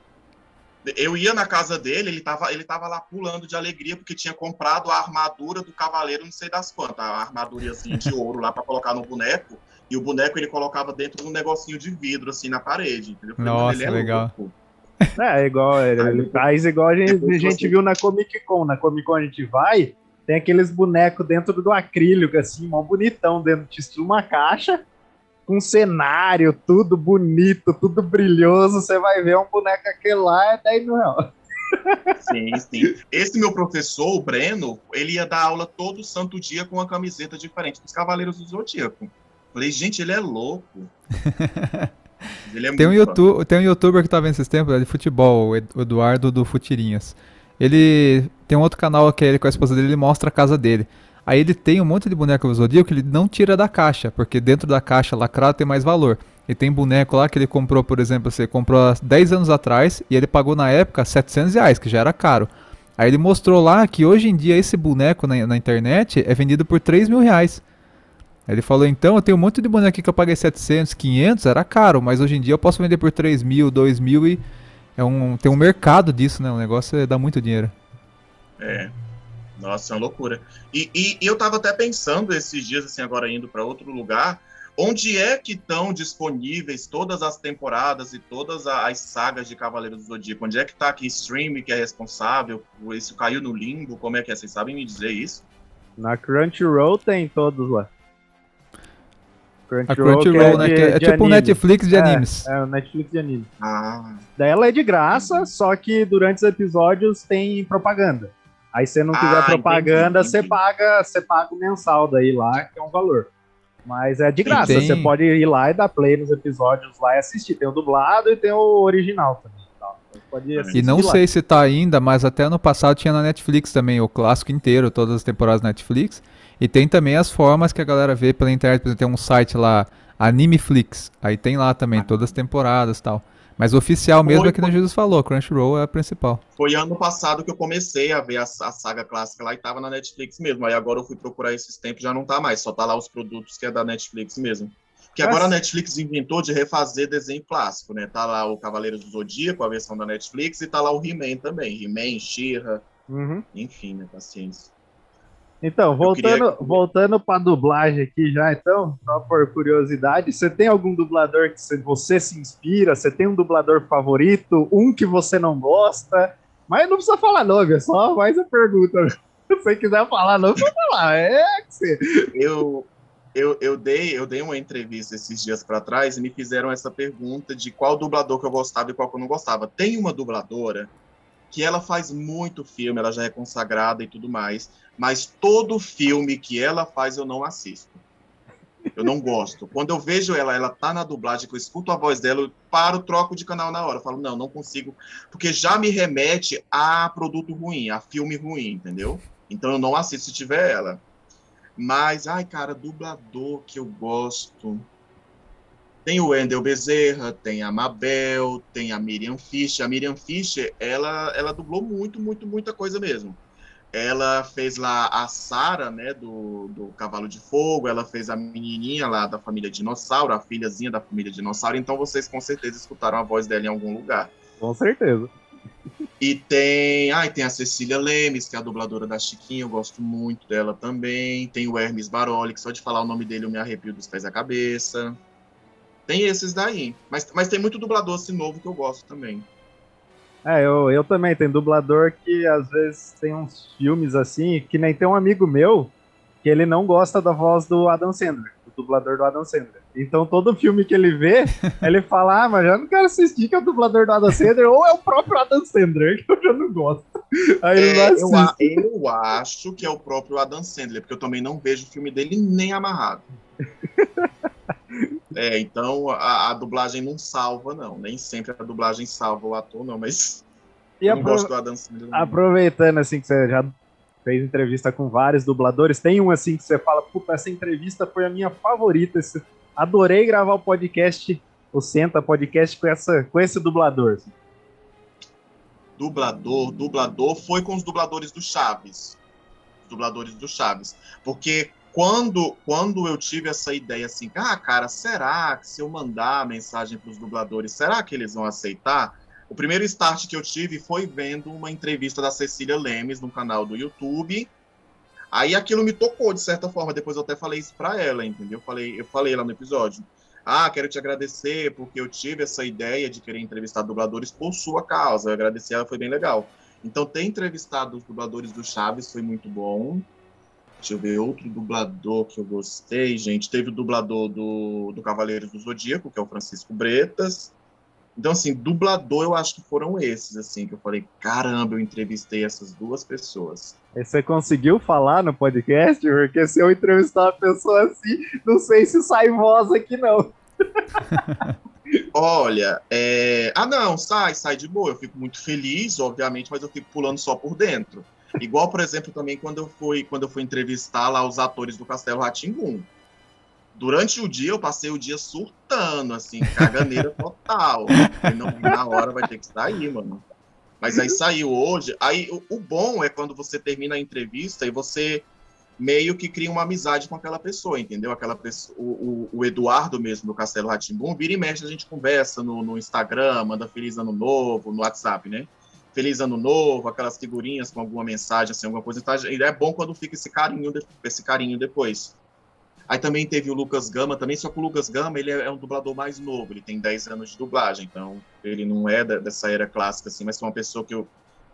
Eu ia na casa dele, ele tava, ele tava lá pulando de alegria porque tinha comprado a armadura do cavaleiro, não sei das quantas, a armadura assim, de (laughs) ouro lá para colocar no boneco. E o boneco ele colocava dentro de um negocinho de vidro, assim, na parede. Entendeu? Nossa, é legal. Louco. É, igual, ele, ele faz igual a gente, a gente viu na Comic Con. Na Comic Con a gente vai, tem aqueles bonecos dentro do acrílico, assim, mó bonitão, dentro de uma caixa, com cenário, tudo bonito, tudo brilhoso. Você vai ver um boneco aquele lá, é 10 mil reais. Sim, sim. Esse meu professor, o Breno, ele ia dar aula todo santo dia com uma camiseta diferente dos Cavaleiros do Zodíaco. Falei, gente, ele é louco. (laughs) ele é tem, um YouTube, tem um youtuber que tá vendo esses tempos, é de futebol, o Eduardo do Futirinhas. Ele tem um outro canal que é ele com a esposa dele, ele mostra a casa dele. Aí ele tem um monte de boneco do Zodíaco que ele não tira da caixa, porque dentro da caixa lacrada tem mais valor. E tem boneco lá que ele comprou, por exemplo, você comprou há 10 anos atrás e ele pagou na época 700 reais, que já era caro. Aí ele mostrou lá que hoje em dia esse boneco na, na internet é vendido por 3 mil reais. Ele falou, então, eu tenho um monte de boneco aqui que eu paguei 700, 500, era caro, mas hoje em dia eu posso vender por 3 mil, 2 mil e é um, tem um mercado disso, né? O negócio é, dá muito dinheiro. É. Nossa, é uma loucura. E, e, e eu tava até pensando esses dias, assim, agora indo para outro lugar, onde é que estão disponíveis todas as temporadas e todas as sagas de Cavaleiros do Zodíaco? Onde é que tá aqui Stream que é responsável? Isso caiu no limbo? Como é que é? Vocês sabem me dizer isso? Na Crunchyroll tem todos lá. Crunchyroll, a Crunchyroll, é né? De, é, tipo o Netflix de é, animes. É, o Netflix de animes. Ah. Daí ela é de graça, só que durante os episódios tem propaganda. Aí se não quiser ah, propaganda, entendi, entendi. você paga, você paga o mensal daí lá, que é um valor. Mas é de graça, tem... você pode ir lá e dar play nos episódios lá e assistir. Tem o dublado e tem o original também. Então, e não lá. sei se tá ainda, mas até ano passado tinha na Netflix também, o clássico inteiro, todas as temporadas Netflix. E tem também as formas que a galera vê pela internet, por exemplo, tem um site lá, Animeflix, aí tem lá também ah. todas as temporadas e tal. Mas oficial mesmo foi, é que o Jesus falou, Crunchyroll é a principal. Foi ano passado que eu comecei a ver a, a, saga clássica lá e tava na Netflix mesmo. Aí agora eu fui procurar esses tempos já não tá mais, só tá lá os produtos que é da Netflix mesmo. Que agora a Netflix inventou de refazer desenho clássico, né? Tá lá o Cavaleiros do Zodíaco, a versão da Netflix, e tá lá o He-Man também. He-Man, She-Ra, uhum. enfim, né? Paciência. Então, voltando, queria... voltando para dublagem aqui já, então, só por curiosidade, você tem algum dublador que você se inspira? Você tem um dublador favorito? Um que você não gosta? Mas não precisa falar nome, é só mais a pergunta. (laughs) Se você quiser falar nome, pode falar. É que você... Eu, eu, eu, dei, eu dei uma entrevista esses dias para trás e me fizeram essa pergunta de qual dublador que eu gostava e qual que eu não gostava. Tem uma dubladora que ela faz muito filme, ela já é consagrada e tudo mais, mas todo filme que ela faz eu não assisto. Eu não gosto. Quando eu vejo ela, ela tá na dublagem, que eu escuto a voz dela, eu paro, troco de canal na hora. Eu falo, não, não consigo, porque já me remete a produto ruim, a filme ruim, entendeu? Então eu não assisto se tiver ela. Mas, ai, cara, dublador que eu gosto. Tem o Wendel Bezerra, tem a Mabel, tem a Miriam Fischer. A Miriam Fischer, ela, ela dublou muito, muito, muita coisa mesmo. Ela fez lá a Sara, né, do, do Cavalo de Fogo, ela fez a menininha lá da família Dinossauro, a filhazinha da família Dinossauro, então vocês com certeza escutaram a voz dela em algum lugar. Com certeza. E tem, ah, tem a Cecília Lemes, que é a dubladora da Chiquinha, eu gosto muito dela também. Tem o Hermes Baroli, que só de falar o nome dele eu me arrepio dos pés à cabeça. Tem esses daí. Mas, mas tem muito dublador assim novo que eu gosto também. É, eu, eu também. Tem dublador que às vezes tem uns filmes assim, que nem tem um amigo meu que ele não gosta da voz do Adam Sandler, do dublador do Adam Sandler. Então todo filme que ele vê, (laughs) ele fala, ah, mas já não quero assistir que é o dublador do Adam Sandler, ou é o próprio Adam Sandler, (laughs) que eu já não gosto. Aí ele é, não. Eu, eu acho que é o próprio Adam Sandler, porque eu também não vejo o filme dele nem amarrado. (laughs) É, então a, a, dublagem não salva, não. Nem sempre a dublagem salva o ator, não, mas e não gosto do Adam Sandler. Aproveitando, assim, que você já fez entrevista com vários dubladores, tem um, assim, que você fala, puta, essa entrevista foi a minha favorita, adorei gravar o podcast, o Senta Podcast com, essa, com esse dublador. Assim. Dublador, dublador, foi com os dubladores do Chaves. Os dubladores do Chaves. Porque quando, quando eu tive essa ideia assim, ah, cara, será que se eu mandar mensagem para os dubladores, será que eles vão aceitar? O primeiro start que eu tive foi vendo uma entrevista da Cecília Lemes no canal do YouTube. Aí aquilo me tocou de certa forma. Depois eu até falei isso para ela, entendeu? Eu falei, eu falei lá no episódio. Ah, quero te agradecer porque eu tive essa ideia de querer entrevistar dubladores por sua causa. Eu agradeci ela, foi bem legal. Então, ter entrevistado os dubladores do Chaves foi muito bom. Deixa eu ver outro dublador que eu gostei, gente. Teve o dublador do, do Cavaleiros do Zodíaco, que é o Francisco Bretas. Então, assim, dublador eu acho que foram esses, assim, que eu falei, caramba, eu entrevistei essas duas pessoas. E você conseguiu falar no podcast? Porque se eu entrevistar uma pessoa assim, não sei se sai voz aqui, não. (laughs) Olha, é... ah não, sai, sai de boa. Eu fico muito feliz, obviamente, mas eu fico pulando só por dentro. Igual, por exemplo, também quando eu fui, quando eu fui entrevistar lá os atores do Castelo Ratimbum. Durante o dia eu passei o dia surtando, assim, caganeira total. Não, na hora vai ter que sair, mano. Mas aí saiu hoje. Aí o, o bom é quando você termina a entrevista e você meio que cria uma amizade com aquela pessoa, entendeu? Aquela pessoa, o, o, o Eduardo mesmo do Castelo Ratimbum, vira e mexe, a gente conversa no, no, Instagram, manda feliz ano novo, no WhatsApp, né? Feliz ano novo, aquelas figurinhas com alguma mensagem, assim, alguma coisa. Então, é bom quando fica esse carinho, esse carinho depois. Aí também teve o Lucas Gama também, só que o Lucas Gama, ele é, é um dublador mais novo, ele tem 10 anos de dublagem, então ele não é da, dessa era clássica, assim, mas foi uma pessoa que eu,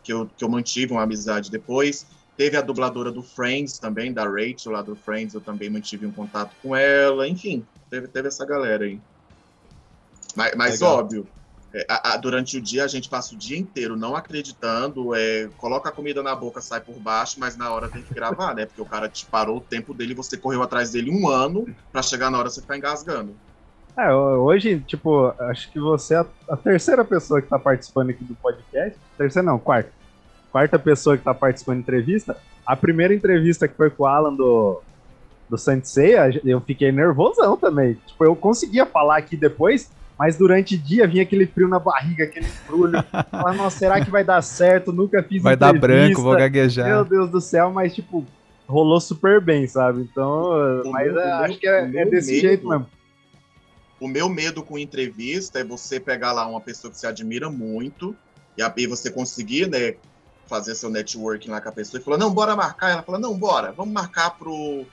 que eu, que eu mantive uma amizade depois. Teve a dubladora do Friends também, da Rachel lá do Friends, eu também mantive um contato com ela. Enfim, teve, teve essa galera aí. Mas, mas óbvio, a, a, durante o dia a gente passa o dia inteiro não acreditando, é, coloca a comida na boca, sai por baixo, mas na hora tem que gravar, né? Porque o cara te parou o tempo dele, você correu atrás dele um ano para chegar na hora você ficar engasgando. É, hoje, tipo, acho que você é a, terceira pessoa que tá participando aqui do podcast. Terceira não, quarta quarta pessoa que tá participando da entrevista. A primeira entrevista que foi com o Alan do, do Sanseia, eu fiquei nervosão também. Tipo, eu conseguia falar aqui depois, mas durante o dia vinha aquele frio na barriga, aquele frulho. (laughs) Falar, nossa, será que vai dar certo? Nunca fiz Vai dar branco, vou gaguejar. Meu Deus do céu, mas tipo, rolou super bem, sabe? Então, o mas meu, é, acho que é, é desse medo, jeito mesmo. O meu medo com entrevista é você pegar lá uma pessoa que você admira muito e aí você conseguir, né, fazer seu networking lá com a pessoa e falou: não, bora marcar. Ela falou: não, bora, vamos marcar pro,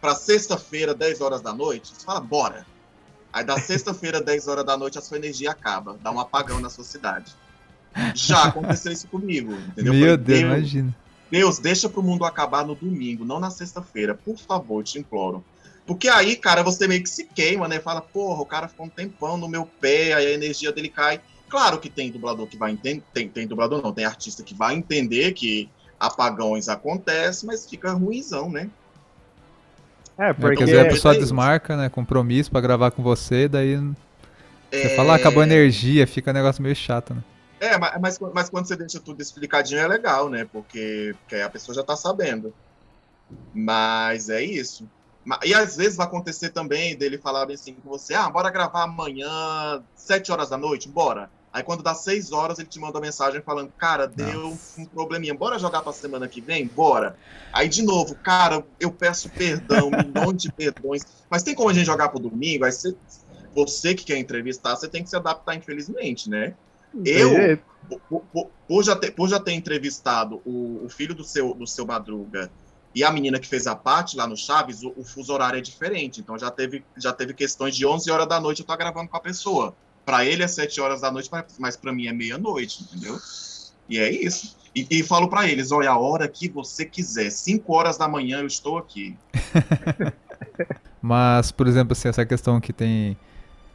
pra sexta-feira, 10 horas da noite. Você fala: bora. Aí da sexta-feira, 10 horas da noite, a sua energia acaba, dá um apagão na sua cidade. Já aconteceu isso comigo, entendeu? Meu falei, Deus, imagina. Deus, deixa pro mundo acabar no domingo, não na sexta-feira. Por favor, te imploro. Porque aí, cara, você meio que se queima, né? Fala, porra, o cara ficou um tempão no meu pé, aí a energia dele cai. Claro que tem dublador que vai entender, tem, tem dublador não, tem artista que vai entender que apagões acontecem, mas fica ruimzão, né? É, porque... Quer dizer, a pessoa desmarca, né, compromisso para gravar com você, daí você é... fala, ah, acabou a energia, fica um negócio meio chato, né? É, mas, mas quando você deixa tudo explicadinho é legal, né? Porque, porque a pessoa já tá sabendo. Mas é isso. E às vezes vai acontecer também dele falar assim com você, ah, bora gravar amanhã, sete horas da noite, bora. Aí quando dá seis horas, ele te manda uma mensagem falando, cara, deu Nossa. um probleminha, bora jogar pra semana que vem? Bora. Aí de novo, cara, eu peço perdão, (laughs) milhões de perdões, mas tem como a gente jogar pro domingo? Aí você, você que quer entrevistar, você tem que se adaptar, infelizmente, né? Eu, por, por, por, já ter, por já ter entrevistado o, o filho do seu, do seu Madruga e a menina que fez a parte lá no Chaves, o, o, fuso horário é diferente. Então já teve, já teve questões de 11 horas da noite eu tô gravando com a pessoa. Para ele é sete horas da noite, mas para mim é meia-noite, entendeu? E é isso. E, e falo para eles: olha, a hora que você quiser, cinco horas da manhã eu estou aqui. (laughs) mas, por exemplo, assim, essa questão que tem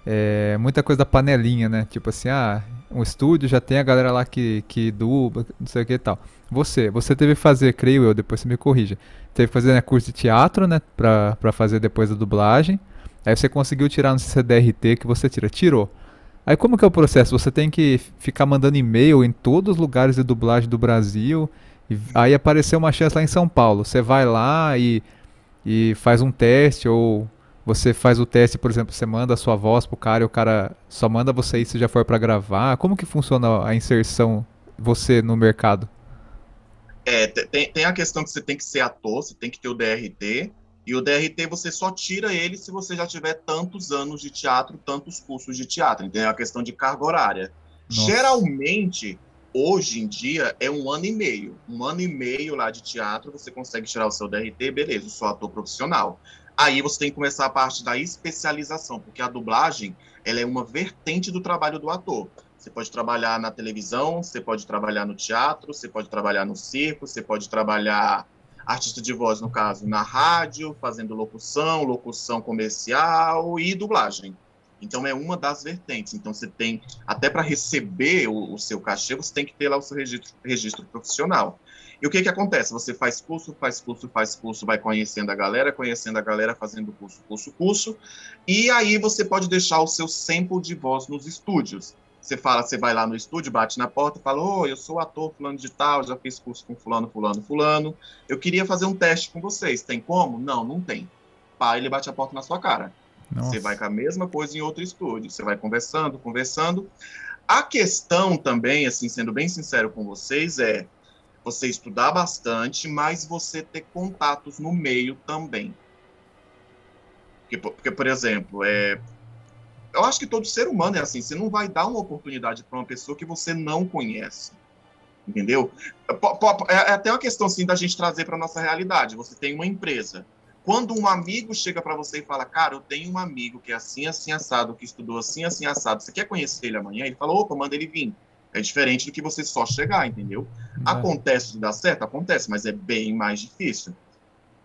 é, muita coisa da panelinha, né? Tipo assim, ah, um estúdio já tem a galera lá que, que dubla, não sei o que e tal. Você, você teve que fazer, creio eu, depois você me corrija, teve que fazer né, curso de teatro, né? Pra, pra fazer depois da dublagem. Aí você conseguiu tirar no CDRT que você tira. Tirou. Aí como que é o processo? Você tem que ficar mandando e-mail em todos os lugares de dublagem do Brasil. E aí apareceu uma chance lá em São Paulo. Você vai lá e, e faz um teste, ou você faz o teste, por exemplo, você manda a sua voz pro cara e o cara só manda você ir se já for para gravar. Como que funciona a inserção você no mercado? É, tem, tem a questão que você tem que ser ator, você tem que ter o DRT, e o DRT você só tira ele se você já tiver tantos anos de teatro, tantos cursos de teatro. Então é uma questão de carga horária. Nossa. Geralmente, hoje em dia, é um ano e meio. Um ano e meio lá de teatro, você consegue tirar o seu DRT, beleza, eu sou ator profissional. Aí você tem que começar a parte da especialização, porque a dublagem ela é uma vertente do trabalho do ator. Você pode trabalhar na televisão, você pode trabalhar no teatro, você pode trabalhar no circo, você pode trabalhar artista de voz, no caso, na rádio, fazendo locução, locução comercial e dublagem. Então é uma das vertentes. Então você tem, até para receber o, o, seu cachê, você tem que ter lá o seu registro, registro profissional. E o que que acontece? Você faz curso, faz curso, faz curso, vai conhecendo a galera, conhecendo a galera, fazendo curso, curso, curso, e aí você pode deixar o seu sample de voz nos estúdios. Você fala, você vai lá no estúdio, bate na porta fala: Oi, eu sou ator fulano de tal, já fiz curso com fulano, fulano, fulano. Eu queria fazer um teste com vocês. Tem como? Não, não tem. Pá, ele bate a porta na sua cara. Nossa. Você vai com a mesma coisa em outro estúdio, você vai conversando, conversando. A questão também, assim, sendo bem sincero com vocês, é você estudar bastante, mas você ter contatos no meio também. Porque, porque por exemplo, é, eu acho que todo ser humano é assim, você não vai dar uma oportunidade para uma pessoa que você não conhece. Entendeu? É, é até uma questão assim da gente trazer para nossa realidade. Você tem uma empresa, quando um amigo chega para você e fala, cara, eu tenho um amigo que é assim, assim, assado, que estudou assim, assim, assado, você quer conhecer ele amanhã? Ele fala, opa, manda ele vir. É diferente do que você só chegar, entendeu? É. Acontece de dar certo? Acontece, mas é bem mais difícil.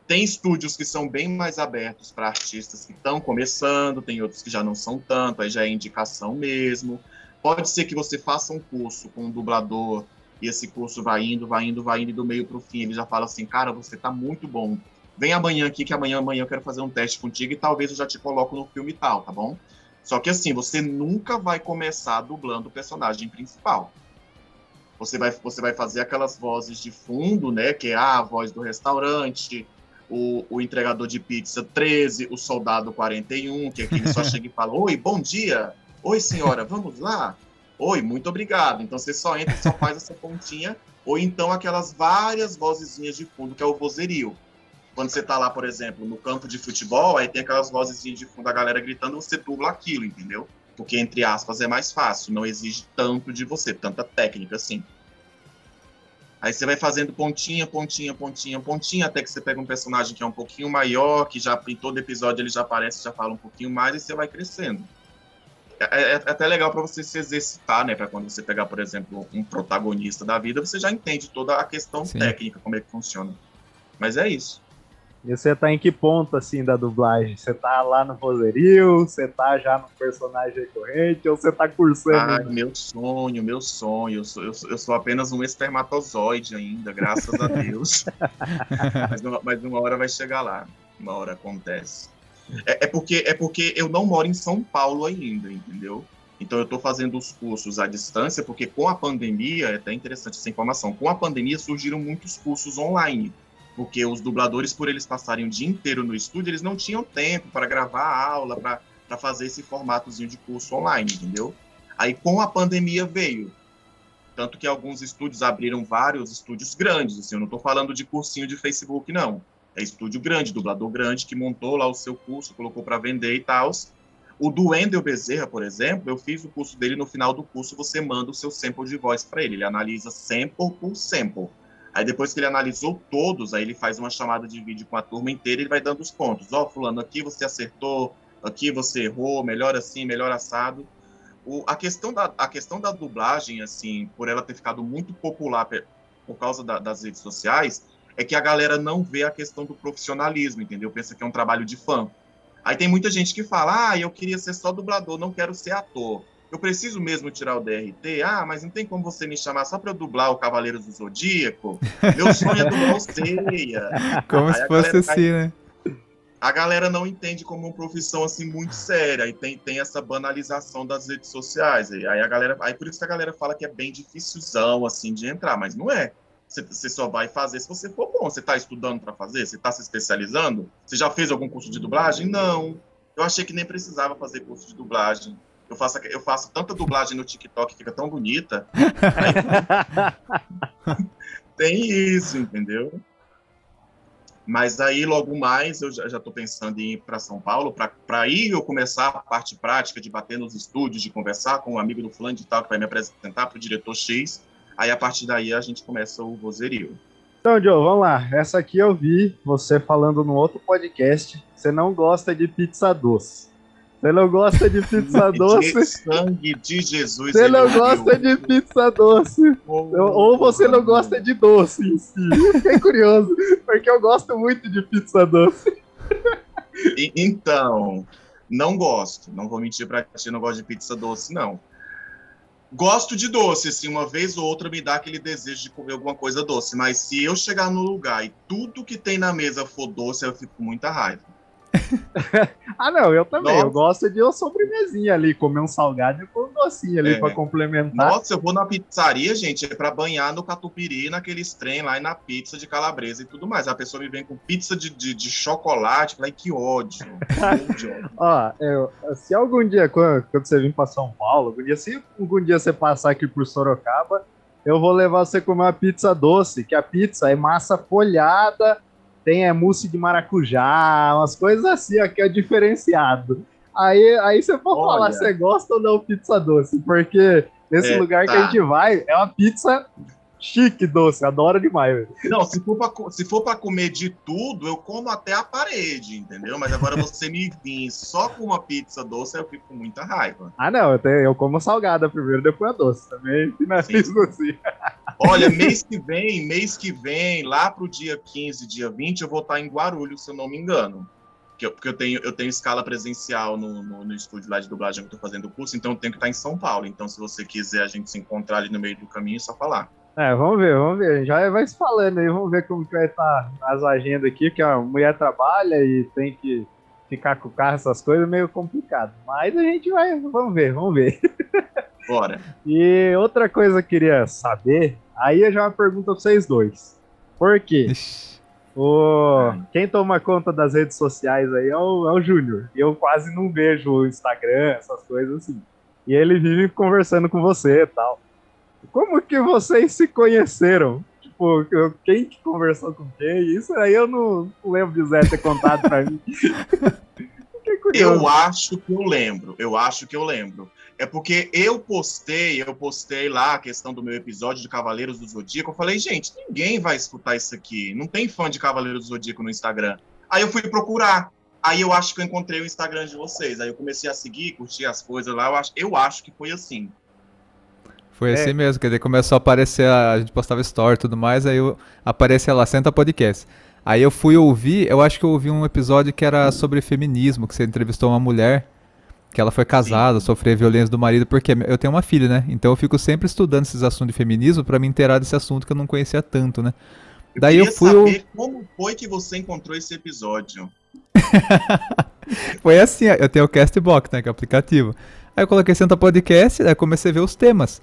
Tem estúdios que são bem mais abertos para artistas que estão começando, tem outros que já não são tanto, aí já é indicação mesmo. Pode ser que você faça um curso com um dublador e esse curso vai indo, vai indo, vai indo do meio para o fim. Ele já fala assim, cara, você está muito bom vem amanhã aqui, que amanhã, amanhã eu quero fazer um teste contigo e talvez eu já te coloco no filme tal, tá bom? Só que assim, você nunca vai começar dublando o personagem principal. Você vai, você vai fazer aquelas vozes de fundo, né? Que é ah, a voz do restaurante, o, o entregador de pizza 13, o soldado 41, que aqui ele só (laughs) chega e fala: Oi, bom dia! Oi, senhora, vamos lá? Oi, muito obrigado. Então você só entra e só faz essa pontinha. Ou então aquelas várias vozezinhas de fundo, que é o vozerio quando você tá lá, por exemplo, no campo de futebol, aí tem aquelas vozes de fundo da galera gritando, você dubla aquilo, entendeu? Porque, entre aspas, é mais fácil, não exige tanto de você, tanta técnica assim. Aí você vai fazendo pontinha, pontinha, pontinha, pontinha, até que você pega um personagem que é um pouquinho maior, que já em todo episódio ele já aparece, já fala um pouquinho mais, e você vai crescendo. É, é, é até legal para você se exercitar, né? Para quando você pegar, por exemplo, um protagonista da vida, você já entende toda a questão Sim. técnica, como é que funciona. Mas é isso. E você tá em que ponto, assim, da dublagem? Você tá lá no vozerio? Você tá já no personagem recorrente? Ou você tá cursando? Ah, meu sonho, meu sonho. Eu sou, eu sou, eu sou apenas um espermatozoide ainda, graças a Deus. (laughs) mas, uma, mas uma hora vai chegar lá. Uma hora acontece. É, é, porque, é porque eu não moro em São Paulo ainda, entendeu? Então eu estou fazendo os cursos à distância, porque com a pandemia, é até interessante essa informação, com a pandemia surgiram muitos cursos online porque os dubladores, por eles passarem o dia inteiro no estúdio, eles não tinham tempo para gravar a aula, para fazer esse formatozinho de curso online, entendeu? Aí com a pandemia veio. Tanto que alguns estúdios abriram vários estúdios grandes, assim, eu não estou falando de cursinho de Facebook, não. É estúdio grande, dublador grande, que montou lá o seu curso, colocou para vender e tal. O do Wendel Bezerra, por exemplo, eu fiz o curso dele, no final do curso você manda o seu sample de voz para ele. Ele analisa sample por sample. Aí depois que ele analisou todos, aí ele faz uma chamada de vídeo com a turma inteira e ele vai dando os pontos. Ó, oh, fulano, aqui você acertou, aqui você errou, melhor assim, melhor assado. O, a, questão da, a questão da dublagem, assim, por ela ter ficado muito popular por causa da, das redes sociais, é que a galera não vê a questão do profissionalismo, entendeu? Pensa que é um trabalho de fã. Aí tem muita gente que fala, ah, eu queria ser só dublador, não quero ser ator eu preciso mesmo tirar o DRT? Ah, mas não tem como você me chamar só para dublar o Cavaleiros do Zodíaco? Meu sonho é dublar o Ceia. Como aí se fosse galera, assim, né? A galera não entende como uma profissão assim muito séria e tem, tem essa banalização das redes sociais. Aí a galera, aí por isso que a galera fala que é bem dificilzão assim de entrar, mas não é. Você só vai fazer se você for bom. Você está estudando para fazer? Você está se especializando? Você já fez algum curso de dublagem? Não. Eu achei que nem precisava fazer curso de dublagem. Eu faço, eu faço tanta dublagem no TikTok, fica tão bonita. Aí, (laughs) tem isso, entendeu? Mas aí, logo mais, eu já estou pensando em ir para São Paulo, para aí eu começar a parte prática de bater nos estúdios, de conversar com um amigo do fulano de tal que vai me apresentar para o diretor X. Aí, a partir daí, a gente começa o vozerio. Então, Joe, vamos lá. Essa aqui eu vi você falando no outro podcast. Você não gosta de pizza doce. Você não gosta de pizza (laughs) doce. De sangue de Jesus. Você não gosta de pizza doce. Oh, ou você não gosta de doce em si. Fiquei curioso, porque eu gosto muito de pizza doce. Então, não gosto. Não vou mentir pra ti, não gosto de pizza doce, não. Gosto de doce, assim, uma vez ou outra me dá aquele desejo de comer alguma coisa doce. Mas se eu chegar no lugar e tudo que tem na mesa for doce, eu fico com muita raiva. (laughs) ah, não, eu também. Nossa. Eu gosto de uma sobremesinha ali, comer um salgado e pôr um docinho ali é. para complementar. Nossa, eu vou na pizzaria, gente, é para banhar no catupiry, naqueles trem lá e na pizza de calabresa e tudo mais. A pessoa me vem com pizza de, de, de chocolate, falei, que ódio. (laughs) Ó, eu, se algum dia, quando, quando você vir para São Paulo, algum dia, se algum dia você passar aqui por Sorocaba, eu vou levar você comer uma pizza doce, que a pizza é massa folhada tem é, mousse de maracujá, umas coisas assim, ó, que é diferenciado. Aí, aí você pode Olha. falar se você gosta ou não pizza doce, porque nesse é, lugar tá. que a gente vai, é uma pizza chique doce, adoro demais. Velho. Não, se for, pra, se for pra comer de tudo, eu como até a parede, entendeu? Mas agora você me vir só com uma pizza doce, eu fico com muita raiva. Ah, não, eu, tenho, eu como salgada primeiro, depois a doce. Também finalizo assim. Olha, (laughs) mês que vem, mês que vem, lá pro dia 15, dia 20, eu vou estar em Guarulhos, se eu não me engano. Porque eu, porque eu tenho, eu tenho escala presencial no, no, no estúdio lá de dublagem que eu tô fazendo o curso, então eu tenho que estar em São Paulo. Então, se você quiser a gente se encontrar ali no meio do caminho, é só falar. É, vamos ver, vamos ver. Já vai se falando aí, vamos ver como que vai estar as agendas aqui, que a mulher trabalha e tem que ficar com o carro, essas coisas, meio complicado. Mas a gente vai, vamos ver, vamos ver. (laughs) Bora. e outra coisa que eu queria saber, aí eu já uma pergunta pra vocês dois. Por quê? O... Quem toma conta das redes sociais aí é o, é o Júnior. Eu quase não vejo o Instagram, essas coisas assim. E ele vive conversando com você e tal. Como que vocês se conheceram? Tipo, quem que conversou com quem? Isso aí eu não lembro de Zé ter contado pra mim. (laughs) eu acho que eu lembro, eu acho que eu lembro. É porque eu postei, eu postei lá a questão do meu episódio de Cavaleiros do Zodíaco. Eu falei, gente, ninguém vai escutar isso aqui. Não tem fã de Cavaleiros do Zodíaco no Instagram. Aí eu fui procurar. Aí eu acho que eu encontrei o Instagram de vocês. Aí eu comecei a seguir, curtir as coisas lá. Eu acho, eu acho que foi assim. Foi é. assim mesmo, que daí começou a aparecer, a gente postava story e tudo mais, aí eu, aparecia lá, Senta Podcast. Aí eu fui ouvir, eu acho que eu ouvi um episódio que era sobre feminismo, que você entrevistou uma mulher, que ela foi casada, Sim. sofreu violência do marido, porque eu tenho uma filha, né? Então eu fico sempre estudando esses assuntos de feminismo para me inteirar desse assunto que eu não conhecia tanto, né? Eu Daí eu fui saber como foi que você encontrou esse episódio. (laughs) foi assim, eu tenho o Castbox, né, que é o aplicativo. Aí eu coloquei Senta Podcast, aí comecei a ver os temas.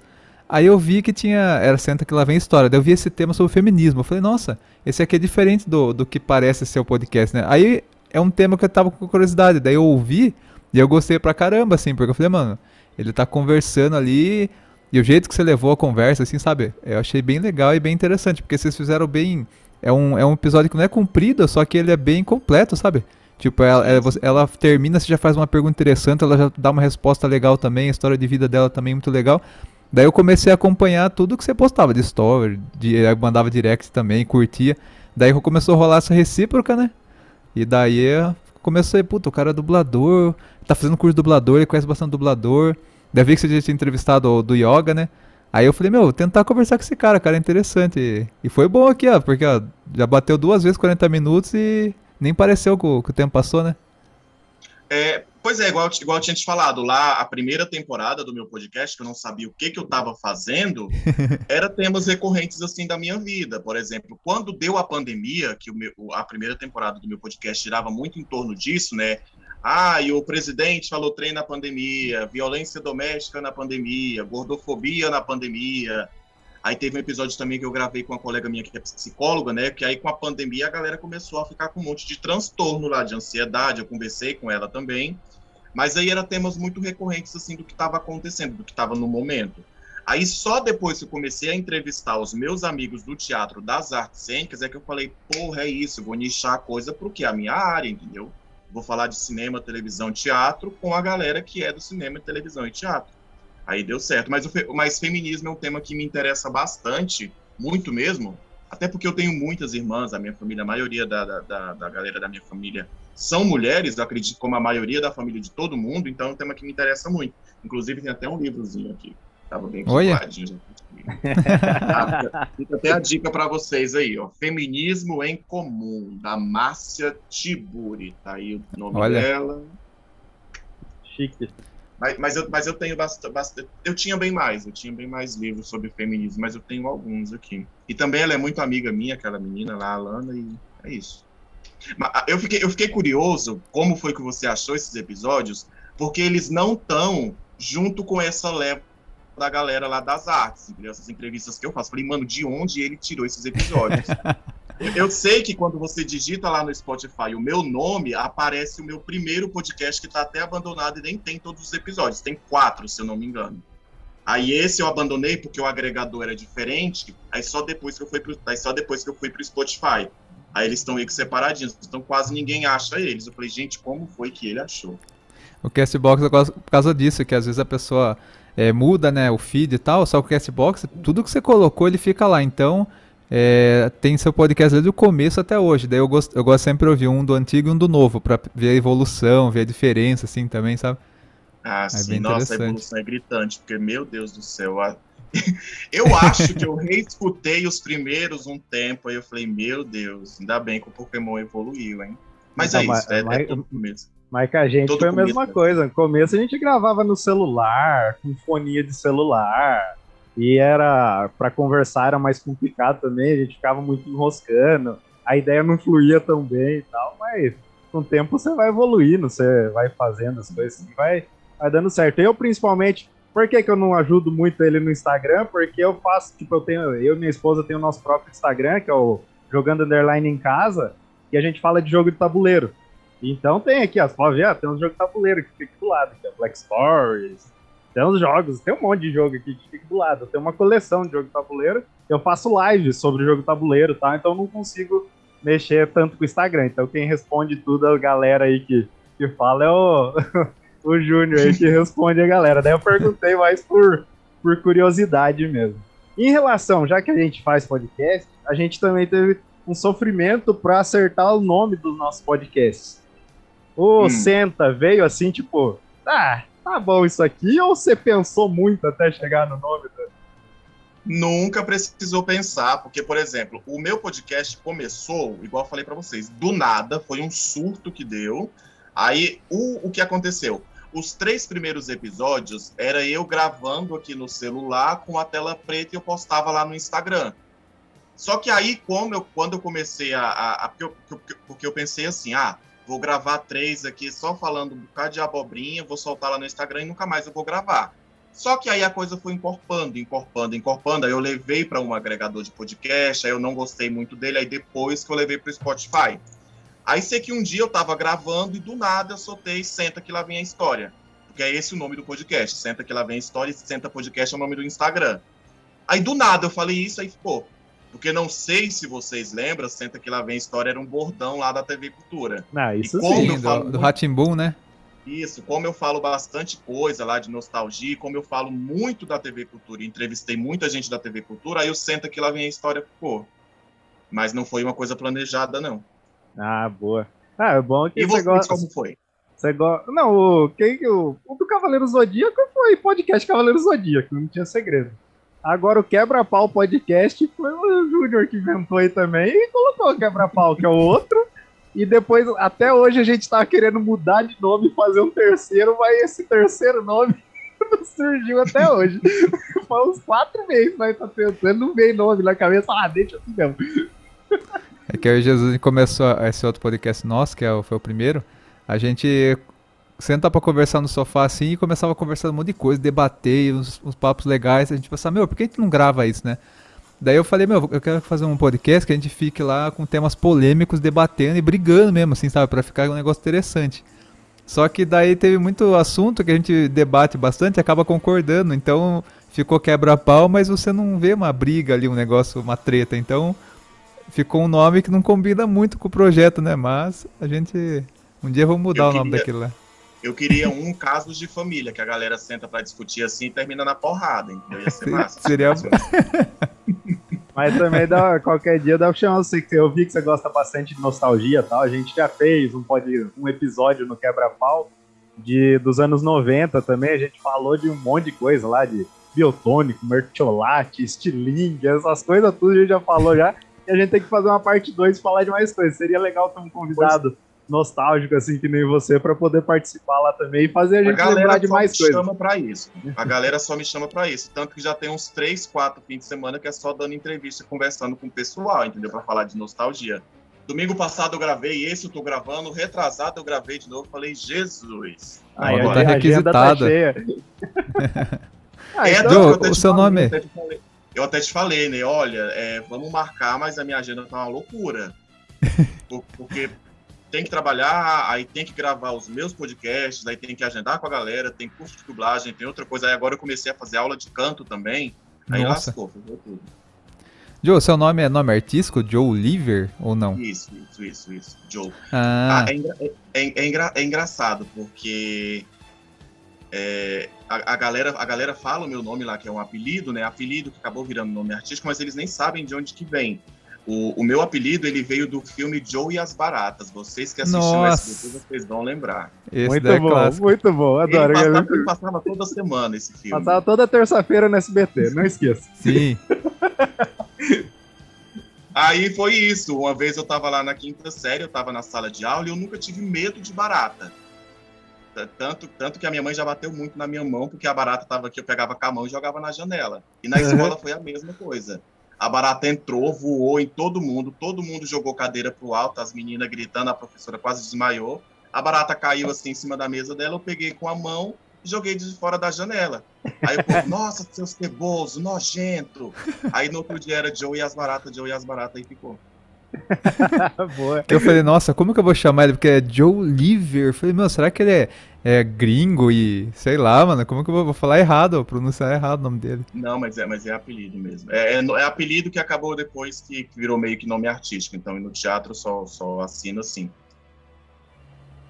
Aí eu vi que tinha. Era Senta que lá vem história. Daí eu vi esse tema sobre feminismo. Eu falei, nossa, esse aqui é diferente do, do que parece ser o podcast, né? Aí é um tema que eu tava com curiosidade. Daí eu ouvi e eu gostei pra caramba, assim, porque eu falei, mano, ele tá conversando ali. E o jeito que você levou a conversa, assim, sabe? Eu achei bem legal e bem interessante, porque vocês fizeram bem. É um, é um episódio que não é comprido, só que ele é bem completo, sabe? Tipo, ela, ela, ela, termina, você já faz uma pergunta interessante, ela já dá uma resposta legal também, a história de vida dela também é muito legal. Daí eu comecei a acompanhar tudo que você postava de story, de, eu mandava direct também, curtia. Daí começou a rolar essa recíproca, né? E daí começou a, puta, o cara é dublador, tá fazendo curso de dublador, ele conhece bastante dublador. Daí vi que você já tinha entrevistado o do Yoga, né? Aí eu falei, meu, vou tentar conversar com esse cara, cara é interessante. E, e foi bom aqui, ó, porque ó, já bateu duas vezes 40 minutos e nem pareceu que o, que o tempo passou, né? É, Pois é, igual, igual tinha te falado, lá a primeira temporada do meu podcast, que eu não sabia o que, que eu estava fazendo, (laughs) era temas recorrentes assim da minha vida. Por exemplo, quando deu a pandemia, que o meu, a primeira temporada do meu podcast girava muito em torno disso, né? Ah, e o presidente falou trem na pandemia, violência doméstica na pandemia, gordofobia na pandemia, Aí teve um episódio também que eu gravei com uma colega minha que é psicóloga, né? Que aí com a pandemia a galera começou a ficar com um monte de transtorno lá, de ansiedade. Eu conversei com ela também. Mas aí eram temas muito recorrentes, assim, do que estava acontecendo, do que estava no momento. Aí só depois que eu comecei a entrevistar os meus amigos do teatro das artes cênicas é que eu falei, porra, é isso, vou nichar a coisa porque é a minha área, entendeu? Vou falar de cinema, televisão, teatro com a galera que é do cinema, televisão e teatro. Aí deu certo. Mas, o, mas feminismo é um tema que me interessa bastante, muito mesmo, até porque eu tenho muitas irmãs, a minha família, a maioria da, da, da galera da minha família são mulheres, eu acredito como a maioria da família de todo mundo, então é um tema que me interessa muito. Inclusive tem até um livrozinho aqui. Tava bem guardadinho. (laughs) Fica até a dica para vocês aí, ó. Feminismo em Comum, da Márcia Tiburi. Tá aí o nome Olha. dela. Chique. Mas, mas, eu, mas eu tenho bastante. Eu tinha bem mais, eu tinha bem mais livros sobre feminismo, mas eu tenho alguns aqui. E também ela é muito amiga minha, aquela menina lá, a Alana, e é isso. Ah, eu fiquei, eu fiquei curioso como foi que você achou esses episódios, porque eles não estão junto com essa leva da galera lá das artes, entendeu? Essas entrevistas que eu faço. Falei, mano, de onde ele tirou esses episódios? (laughs) eu sei que quando você digita lá no Spotify o meu nome, aparece o meu primeiro podcast que está até abandonado e nem tem todos os episódios. Tem quatro, se eu não me engano. Aí esse eu abandonei porque o agregador era diferente. Aí só depois que eu fui pro, aí só depois que eu fui pro Spotify. Aí eles estão meio que separadinhos, então quase ninguém acha eles. Eu falei, gente, como foi que ele achou? O Castbox é por causa disso, que às vezes a pessoa é, muda né, o feed e tal, só o Castbox, tudo que você colocou, ele fica lá. Então, é, tem seu podcast desde o começo até hoje. Daí eu gosto, eu gosto sempre de ouvir um do antigo e um do novo, pra ver a evolução, ver a diferença, assim, também, sabe? Ah, é sim. Nossa, a evolução é gritante, porque, meu Deus do céu, a... (laughs) eu acho que eu reescutei os primeiros um tempo, aí eu falei, meu Deus, ainda bem que o Pokémon evoluiu, hein? Mas então, é isso, é, mas, é, é começo. Mas que a gente Todo foi a mesma começo, coisa. No começo a gente gravava no celular, com fonia de celular. E era para conversar era mais complicado também, a gente ficava muito enroscando. A ideia não fluía tão bem e tal, mas com o tempo você vai evoluindo, você vai fazendo as coisas e vai, vai dando certo. Eu, principalmente, por que, que eu não ajudo muito ele no Instagram? Porque eu faço, tipo, eu tenho, eu e minha esposa tem o nosso próprio Instagram, que é o Jogando Underline em Casa, e a gente fala de jogo de tabuleiro. Então tem aqui, as pode ver, ah, tem uns jogos de tabuleiro que fica do lado, que é Black Stories, tem uns jogos, tem um monte de jogo aqui que fica do lado. Tem uma coleção de jogo tabuleiro. Eu faço live sobre jogo de tabuleiro, tá? Então eu não consigo mexer tanto com o Instagram. Então quem responde tudo, a galera aí que, que fala é o, (laughs) o Júnior aí que responde a galera. Daí eu perguntei mais por, por curiosidade mesmo. Em relação, já que a gente faz podcast, a gente também teve um sofrimento para acertar o nome dos nossos podcasts. O hum. Senta veio assim, tipo, ah, tá bom isso aqui, ou você pensou muito até chegar no nome? Nunca precisou pensar, porque, por exemplo, o meu podcast começou, igual eu falei para vocês, do nada, foi um surto que deu. Aí, o, o que aconteceu? Os três primeiros episódios era eu gravando aqui no celular com a tela preta e eu postava lá no Instagram. Só que aí, como eu, quando eu comecei a. a, a porque, eu, porque eu pensei assim, ah, vou gravar três aqui só falando um bocado de abobrinha, vou soltar lá no Instagram e nunca mais eu vou gravar. Só que aí a coisa foi encorpando, encorpando, encorpando. Aí eu levei para um agregador de podcast, aí eu não gostei muito dele, aí depois que eu levei para o Spotify. Aí sei que um dia eu estava gravando e do nada eu soltei Senta que lá vem a história. Porque é esse o nome do podcast. Senta que lá vem a história e Senta Podcast é o nome do Instagram. Aí do nada eu falei isso, aí, pô, porque não sei se vocês lembram, Senta que lá vem a história, era um bordão lá da TV Cultura. Ah, isso sim, do, do Ratimbum, né? Isso, como eu falo bastante coisa lá de nostalgia, como eu falo muito da TV Cultura, entrevistei muita gente da TV Cultura, aí o Senta que lá vem a história ficou. Mas não foi uma coisa planejada, não. Ah, boa. Ah, é bom que e você gosta... como foi? Você gosta... Não, o, quem, o, o do Cavaleiro Zodíaco foi podcast Cavaleiro Zodíaco, não tinha segredo. Agora o Quebra-Pau Podcast foi o Júnior que inventou aí também e colocou o Quebra-Pau, que é o outro. E depois, até hoje, a gente tava querendo mudar de nome e fazer um terceiro, mas esse terceiro nome não (laughs) surgiu até hoje. (laughs) Foi uns quatro meses, mas tá pensando, não veio nome na cabeça, ah, deixa assim mesmo. É que aí Jesus começou esse outro podcast nosso, que é foi o primeiro. A gente senta pra conversar no sofá assim e começava a conversar um monte de coisa, debater, uns, uns papos legais. A gente pensava, meu, por que a gente não grava isso, né? Daí eu falei, meu, eu quero fazer um podcast que a gente fique lá com temas polêmicos, debatendo e brigando mesmo, assim, sabe? Pra ficar um negócio interessante. Só que daí teve muito assunto que a gente debate bastante e acaba concordando, então ficou quebra-pau, mas você não vê uma briga ali, um negócio, uma treta. Então, ficou um nome que não combina muito com o projeto, né? Mas a gente. Um dia vamos mudar Eu o nome queria- daquilo lá. Eu queria um casos de família, que a galera senta pra discutir assim e termina na porrada, entendeu? Ia ser massa. Seria- (laughs) Mas também dá, qualquer dia dá pra chamar você, que eu vi que você gosta bastante de nostalgia e tal. A gente já fez um, pod, um episódio no Quebra-Pau de, dos anos 90 também. A gente falou de um monte de coisa lá, de biotônico, mertiolate, estilingue, essas coisas tudo a gente já falou já. E a gente tem que fazer uma parte 2 e falar de mais coisas. Seria legal ter um convidado nostálgico, assim, que nem você, pra poder participar lá também e fazer a A gente galera lembrar de só mais me coisas. chama pra isso. A galera só me chama pra isso. Tanto que já tem uns três, quatro fins de semana que é só dando entrevista, conversando com o pessoal, entendeu? Pra falar de nostalgia. Domingo passado eu gravei, esse eu tô gravando, retrasado eu gravei de novo, falei, Jesus. Aí, Ó, a tá tá requisitada. cheia. (laughs) Ah, É, então- Joe, eu até o te seu falei, nome? Eu até te falei, eu até te falei, né? Olha, é, vamos marcar, mas a minha agenda tá uma loucura. (laughs) Por- Porque tem que trabalhar, aí tem que gravar os meus podcasts, aí tem que agendar com a galera, tem curso de dublagem, tem outra coisa. Aí agora eu comecei a fazer aula de canto também. Aí Nossa. lascou, fudeu tudo. Joe, seu nome é nome artístico? Joe Liver ou não? Isso, isso, isso, isso. Joe. Ah, Ah, é, engra- é- é engra- é engraçado, porque é, a, a galera, a galera fala o meu nome lá, que é um apelido, né? Apelido que acabou virando nome artístico, mas eles nem sabem de onde que vem. O, o meu apelido, ele veio do filme Joe e as Baratas. Vocês que assistiram esse depois, vocês vão lembrar. esse muito é bom, clássico. muito bom. Adoro. Ele passava, ele passava toda semana esse filme. Passava toda terça-feira no SBT, (laughs) não esqueça. Sim. Aí foi isso. Uma vez eu tava lá na quinta série, eu tava na sala de aula e eu nunca tive medo de barata. Tanto, tanto que a minha mãe já bateu muito na minha mão, porque a barata tava aqui, eu pegava com a mão e jogava na janela. E na escola foi a mesma coisa. A barata entrou, voou em todo mundo, todo mundo jogou cadeira pro alto, as meninas gritando, a professora quase desmaiou. A barata caiu assim em cima da mesa dela, eu peguei com a mão e joguei de fora da janela. Aí o povo, (laughs) nossa, seu ceboso, nojento. Aí no outro dia era Joe e as baratas, Joe e as baratas, e ficou. (laughs) Boa. Eu falei, nossa, como que eu vou chamar ele? Porque é Joe Liver. Eu falei, meu, será que ele é, é gringo e sei lá, mano? Como que eu vou, vou falar errado, vou pronunciar errado o nome dele? Não, mas é, mas é apelido mesmo. É, é, é apelido que acabou depois que, que virou meio que nome artístico. Então, no teatro só, só assino assim.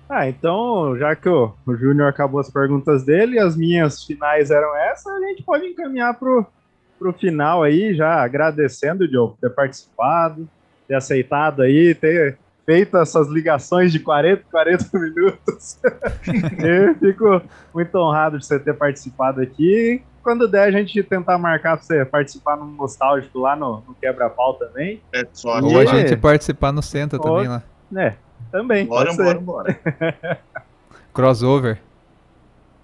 Ah, então, já que o, o Júnior acabou as perguntas dele, as minhas finais eram essas, a gente pode encaminhar pro, pro final aí, já agradecendo, Joe, por ter participado, ter aceitado aí, ter feito essas ligações de 40, 40 (laughs) minutos. (laughs) Eu fico muito honrado de você ter participado aqui. Quando der, a gente tentar marcar pra você participar num nostálgico lá no, no Quebra-Pau também. É só Ou a gente participar no Senta Ou- também lá. É, também. Bora, bora, bora. (laughs) Crossover.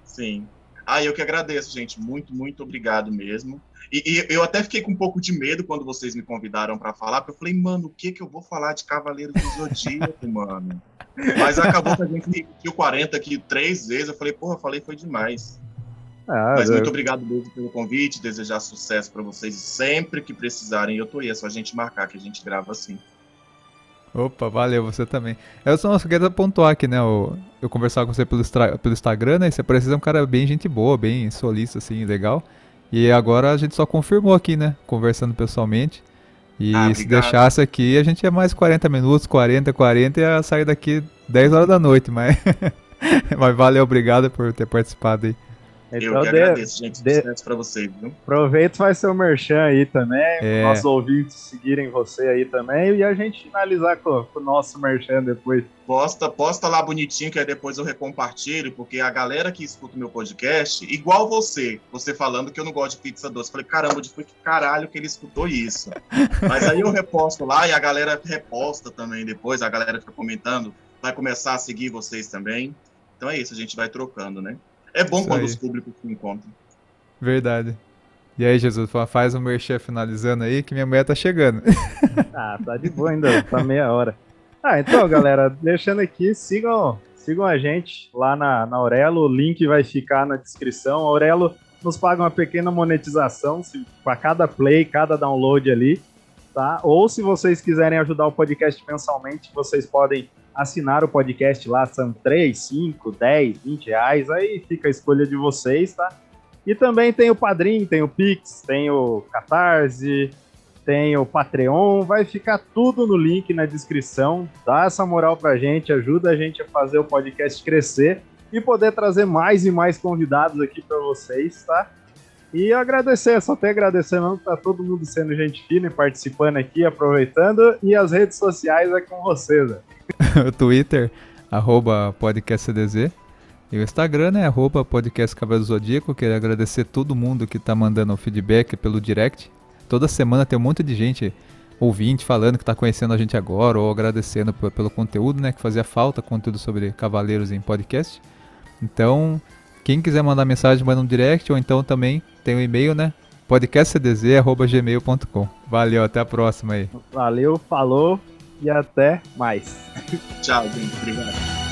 Sim. Ah, eu que agradeço, gente. Muito, muito obrigado mesmo. E, e eu até fiquei com um pouco de medo quando vocês me convidaram para falar, porque eu falei, mano, o que que eu vou falar de Cavaleiro do Zodíaco, (laughs) mano? Mas acabou que a gente repetiu 40 aqui três vezes. Eu falei, porra, falei, foi demais. Ah, Mas eu- muito obrigado mesmo pelo convite, desejar sucesso para vocês e sempre que precisarem, eu tô aí, é só a gente marcar que a gente grava assim. Opa, valeu, você também. Eu só não quero pontuar aqui, né? Eu, eu conversava com você pelo, pelo Instagram, né? Você parece ser um cara bem gente boa, bem solista, assim, legal. E agora a gente só confirmou aqui, né? Conversando pessoalmente. E Ah, se deixasse aqui, a gente ia mais 40 minutos, 40, 40, e ia sair daqui 10 horas da noite, mas. (laughs) mas valeu, obrigado por ter participado aí. Eu Então, que dê- agradeço, gente. dê- Sucesso para vocês, viu? Aproveita e faz seu merchan aí também, É. nossos ouvintes seguirem você aí também, e a gente finalizar com, com o nosso merchan depois. Posta, posta lá bonitinho, que aí depois eu recompartilho, porque a galera que escuta o meu podcast, igual você, você falando que eu não gosto de pizza doce. Falei, caramba, de que caralho que ele escutou isso. (laughs) Mas aí eu reposto lá e a galera reposta também depois, a galera fica comentando, vai começar a seguir vocês também. Então é isso, a gente vai trocando, né? É bom Isso quando aí. os públicos se encontram. Verdade. E aí, Jesus, fa- faz um merchan finalizando aí, que minha mulher tá chegando. (laughs) Ah, tá de boa ainda, tá meia hora. Ah, então, galera, deixando aqui, sigam, sigam a gente lá na, na Aurelo, o link vai ficar na descrição. A Aurelo nos paga uma pequena monetização para cada play, cada download ali, tá? Ou se vocês quiserem ajudar o podcast mensalmente, vocês podem assinar o podcast lá, são 3, 5, 10, 20 reais, aí fica a escolha de vocês, tá? E também tem o Padrim, tem o Pix, tem o Catarse, tem o Patreon, vai ficar tudo no link na descrição. Dá essa moral pra gente, ajuda a gente a fazer o podcast crescer e poder trazer mais e mais convidados aqui para vocês, tá? E agradecer, só até agradecer não, tá todo mundo sendo gente fina e participando aqui, aproveitando, e as redes sociais é com vocês. Né? (laughs) o Twitter, arroba podcastcdz, e o Instagram, né, arroba Zodíaco, queria agradecer todo mundo que tá mandando feedback pelo direct. Toda semana tem um monte de gente ouvinte falando que tá conhecendo a gente agora, ou agradecendo pelo conteúdo, né, que fazia falta, conteúdo sobre cavaleiros em podcast. Então, quem quiser mandar mensagem, manda um direct, ou então também tem o um e-mail, né? podcastcdz.gmail.com. Valeu, até a próxima aí. Valeu, falou e até mais. Tchau, gente. Obrigado.